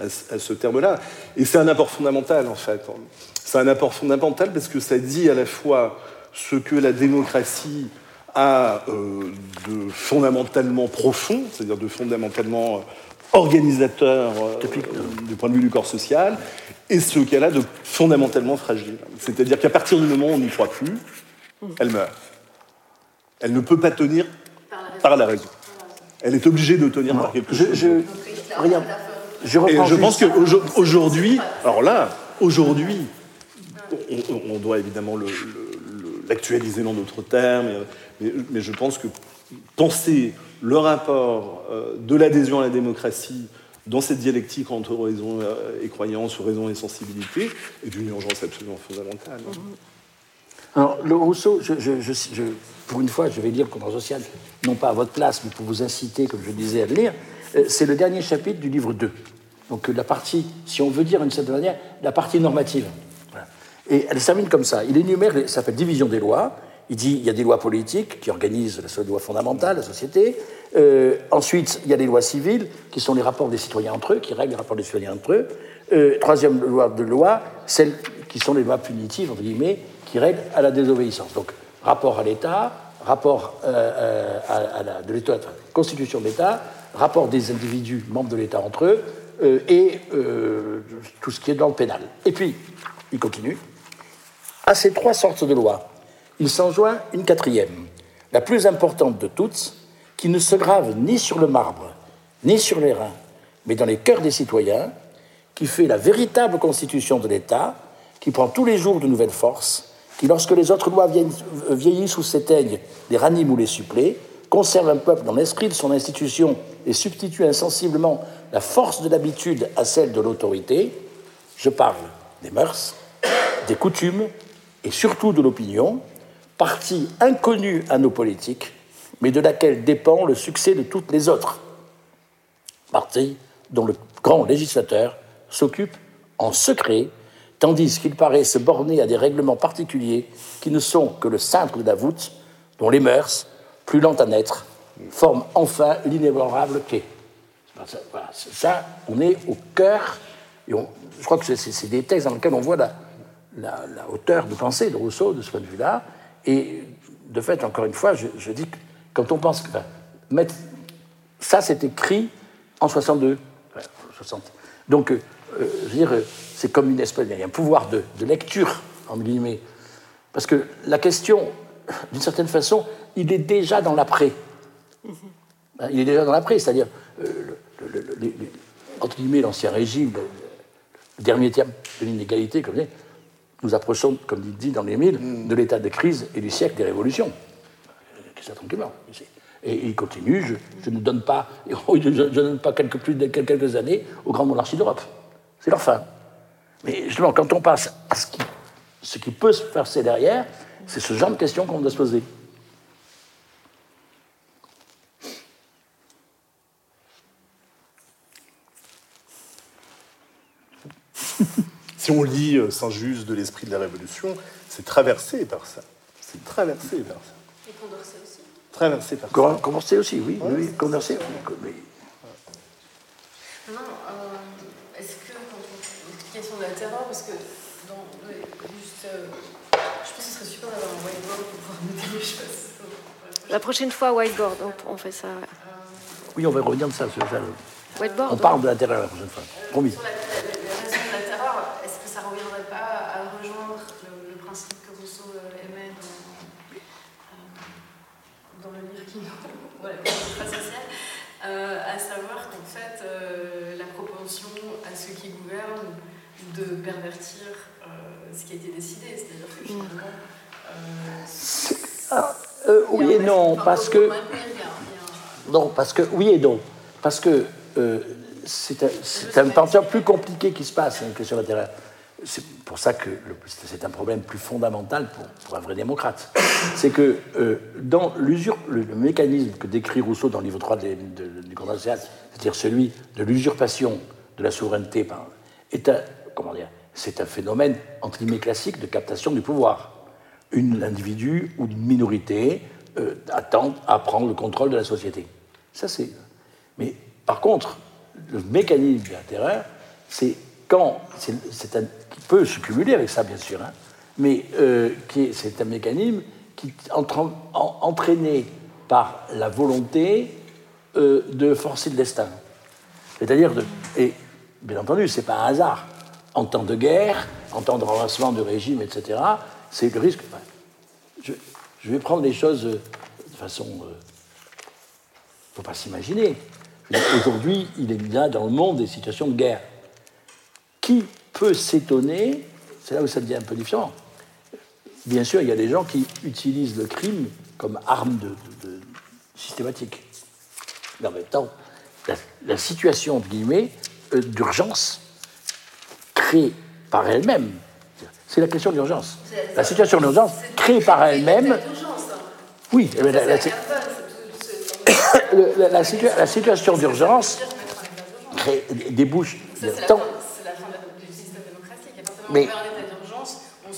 à, ce terme-là. Et c'est un apport fondamental, en fait. C'est un apport fondamental parce que ça dit à la fois ce que la démocratie a de fondamentalement profond, c'est-à-dire de fondamentalement organisateur euh, du point de vue du corps social, et ce qu'elle a de fondamentalement fragile. C'est-à-dire qu'à partir du moment où on n'y croit plus, elle meurt. Elle ne peut pas tenir par la raison. Elle est obligée de tenir par quelque chose. Je, rien. Je, et je pense qu'aujourd'hui, alors là, aujourd'hui, on, doit évidemment l'actualiser dans d'autres termes, mais, mais, je pense que penser le rapport euh, de l'adhésion à la démocratie dans cette dialectique entre raison euh, et croyance ou raison et sensibilité est d'une urgence absolument fondamentale. Alors, le Rousseau, pour une fois, je vais lire le contrat social, non pas à votre place, mais pour vous inciter, comme je disais, à le lire. Euh, c'est le dernier chapitre du livre 2. Donc, la partie, si on veut dire d'une certaine manière, la partie normative. Et elle se comme ça. Il énumère, ça s'appelle division des lois. Il dit il y a des lois politiques qui organisent la loi fondamentale, la société. Euh, ensuite, il y a des lois civiles qui sont les rapports des citoyens entre eux, qui règlent les rapports des citoyens entre eux. Euh, troisième loi de loi, celles qui sont les lois punitives, entre guillemets, qui règlent à la désobéissance. Donc, rapport à l'État, rapport euh, à, la, de constitution de l'État, rapport des individus membres de l'État entre eux, et tout ce qui est dans le pénal. Et puis, il continue. À ces trois sortes de lois, il s'en joint une quatrième, la plus importante de toutes, qui ne se grave ni sur le marbre, ni sur les reins, mais dans les cœurs des citoyens, qui fait la véritable constitution de l'État, qui prend tous les jours de nouvelles forces, qui, lorsque les autres lois vieillissent ou s'éteignent, les raniment ou les supplée, conserve un peuple dans l'esprit de son institution et substitue insensiblement la force de l'habitude à celle de l'autorité, je parle des mœurs, des coutumes et surtout de l'opinion, partie inconnue à nos politiques, mais de laquelle dépend le succès de toutes les autres. Partie dont le grand législateur s'occupe en secret, tandis qu'il paraît se borner à des règlements particuliers qui ne sont que le cintre de la voûte, dont les mœurs, plus lentes à naître, forment enfin l'inébranlable quai. Voilà, ça, on est au cœur, je crois que c'est des textes dans lesquels on voit la, hauteur de pensée de Rousseau de ce point de vue-là. Et de fait, encore une fois, je, dis que quand on pense que mettre, ça, c'est écrit en 62, 60. Donc, euh, je veux dire, c'est comme une espèce, il y a un pouvoir de, lecture, entre guillemets. Parce que la question, d'une certaine façon, il est déjà dans l'après. Mm-hmm. Il est déjà dans l'après, c'est-à-dire, euh, entre guillemets, l'ancien régime, le, dernier terme de l'inégalité, comme nous approchons, comme il dit dans les mille, de l'état de crise et du siècle des révolutions. Ça tranquillement. Et il continue, je, ne donne pas, je, ne donne pas quelques, plus de quelques années aux grandes monarchies d'Europe. C'est leur fin. Mais justement, quand on passe à ce qui, ce qui peut se passer derrière, c'est ce genre de questions qu'on doit se poser. si on lit euh, Saint-Just de l'esprit de la Révolution, c'est traversé par ça. C'est traversé par ça. Et Condorcet aussi. Traversé par ça. Condorcet aussi, oui. oui, Condorcet. Oui. Non, euh, est-ce que, quand on. L'explication de la terreur, parce que, dans, juste. Euh, je pense que ce serait super d'avoir un whiteboard pour pouvoir noter les choses. La prochaine fois, whiteboard, on, fait ça. Oui, on va revenir de ça. Sur ça. Whiteboard. On parle de la terreur la prochaine fois. Promis. Parce que. Non, parce que. Oui et non. Parce que c'est un, un plus compliqué qui se passe, une question d'intérêt. C'est pour ça que c'est un problème plus fondamental pour, un vrai démocrate. C'est que euh, dans l'usure, le, mécanisme que décrit Rousseau dans le livre 3 du Condé c'est-à-dire celui de l'usurpation de la souveraineté, est un, comment dire, c'est un phénomène entre guillemets classique de captation du pouvoir. Un individu ou une minorité euh, à prendre le contrôle de la société. Ça c'est. Mais par contre, le mécanisme de l'intérêt, c'est quand c'est qui peut se cumuler avec ça, bien sûr, hein, mais euh, c'est un mécanisme qui est entraîné par la volonté euh, de forcer le destin. C'est-à-dire, de, et bien entendu, ce n'est pas un hasard. En temps de guerre, en temps de renversement de régime, etc., c'est le risque. Vais prendre les choses de façon. Il ne faut pas s'imaginer. Aujourd'hui, il est bien dans le monde des situations de guerre. Qui peut s'étonner, c'est là où ça devient un peu différent. Bien sûr, il y a des gens qui utilisent le crime comme arme de, systématique. Mais en même temps, la, situation euh, d'urgence créée par elle-même, c'est la question d'urgence. La situation d'urgence créée par elle-même. Oui, la, la, la, situation d'urgence débouche. Tant, mais... on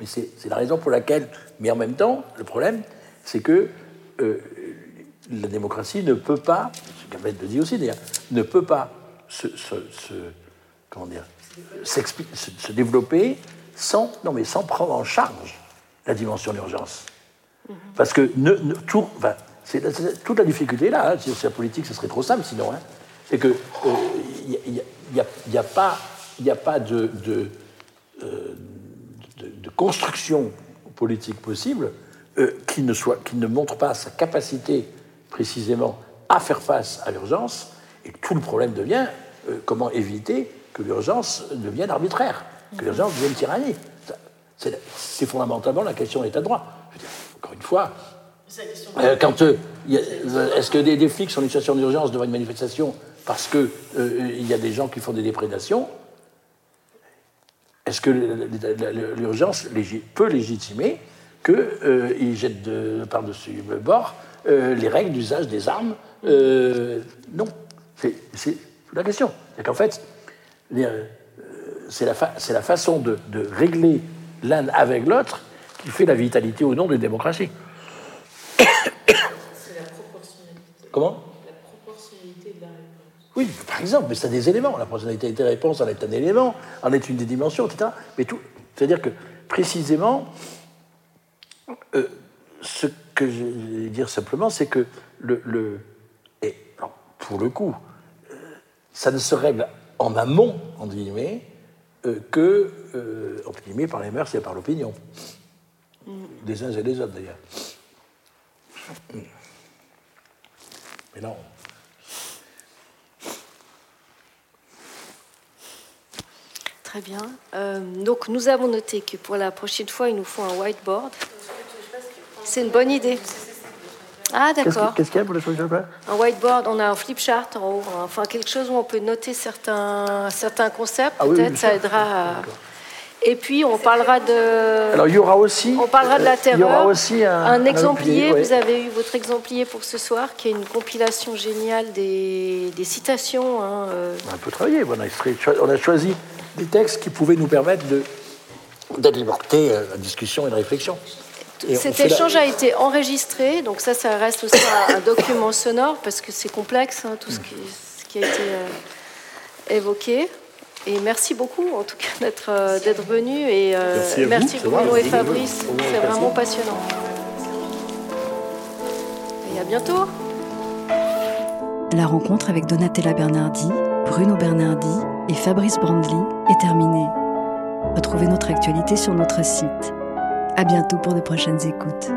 Mais c'est la raison pour laquelle, mais en même temps, le problème, c'est que euh, la démocratie ne peut pas, ce qu'Ahmed le dit aussi d'ailleurs, ne peut pas se, comment dire, se, développer sans, non, mais sans prendre en charge la dimension d'urgence. Mhm. Parce que ne, tout, enfin, toute la difficulté là, hein, si c'est la politique, ce serait trop simple sinon, hein, c'est que il euh, n'y a, a, pas, y a pas de, de, euh, de, construction politique possible euh, qui, ne soit, qui ne montre pas sa capacité précisément à faire face à l'urgence. Et tout le problème devient comment éviter que l'urgence devienne arbitraire, que l'urgence devienne tyrannie. C'est fondamentalement la question de l'état de droit. encore une fois, euh, quand euh, est-ce que des, flics sont en situation d'urgence devant une manifestation parce qu'il euh, il y a des gens qui font des déprédations Est-ce que l'urgence peut légitimer qu'ils jettent de, par-dessus le bord les règles d'usage des armes Non. C'est la question. C'est qu'en fait, c'est la, la, façon de, de régler l'un avec l'autre qui fait la vitalité ou non d'une démocratie. C'est la proportionnalité. Comment? La proportionnalité de la réponse. Oui, par exemple, mais c'est des éléments. La proportionnalité de la réponse en est un élément, en est une des dimensions, etc. Mais tout, c'est-à-dire que précisément, euh, ce que je vais dire simplement, c'est que le, le et pour le coup, euh, ça ne se règle en amont, entre guillemets, euh, que, entre guillemets, par les mœurs et par l'opinion. Mm. Des uns et des autres, d'ailleurs. Mais non. Très bien. Euh, donc nous avons noté que pour la prochaine fois, il nous faut un whiteboard. C'est une bonne idée. Ah d'accord. Qu'est-ce qu'il y a pour la prochaine fois Un whiteboard, on a un flip chart en haut, enfin quelque chose où on peut noter certains, certains concepts. Ah Peut-être ça aidera à et puis on parlera de. Alors il y aura aussi. On parlera de la terreur. Il y aura aussi un, un exemplier. Vous avez eu votre exemplier pour ce soir, qui est une compilation géniale des, des citations. Hein, euh. On a un peu travaillé. On a, choisi des textes qui pouvaient nous permettre de d'alimenter euh, la discussion et la réflexion. Cet échange a été enregistré, donc ça, ça reste aussi un, document sonore parce que c'est complexe, hein, tout ce qui, ce qui, a été euh, évoqué. Et merci beaucoup, en tout cas, d'être euh, d'être venu. Et euh, merci, Bruno et Fabrice. C'est vraiment passionnant. Et à bientôt. La rencontre avec Donatella Bernardi, Bruno Bernardi et Fabrice Brandly est terminée. Retrouvez notre actualité sur notre site. À bientôt pour de prochaines écoutes.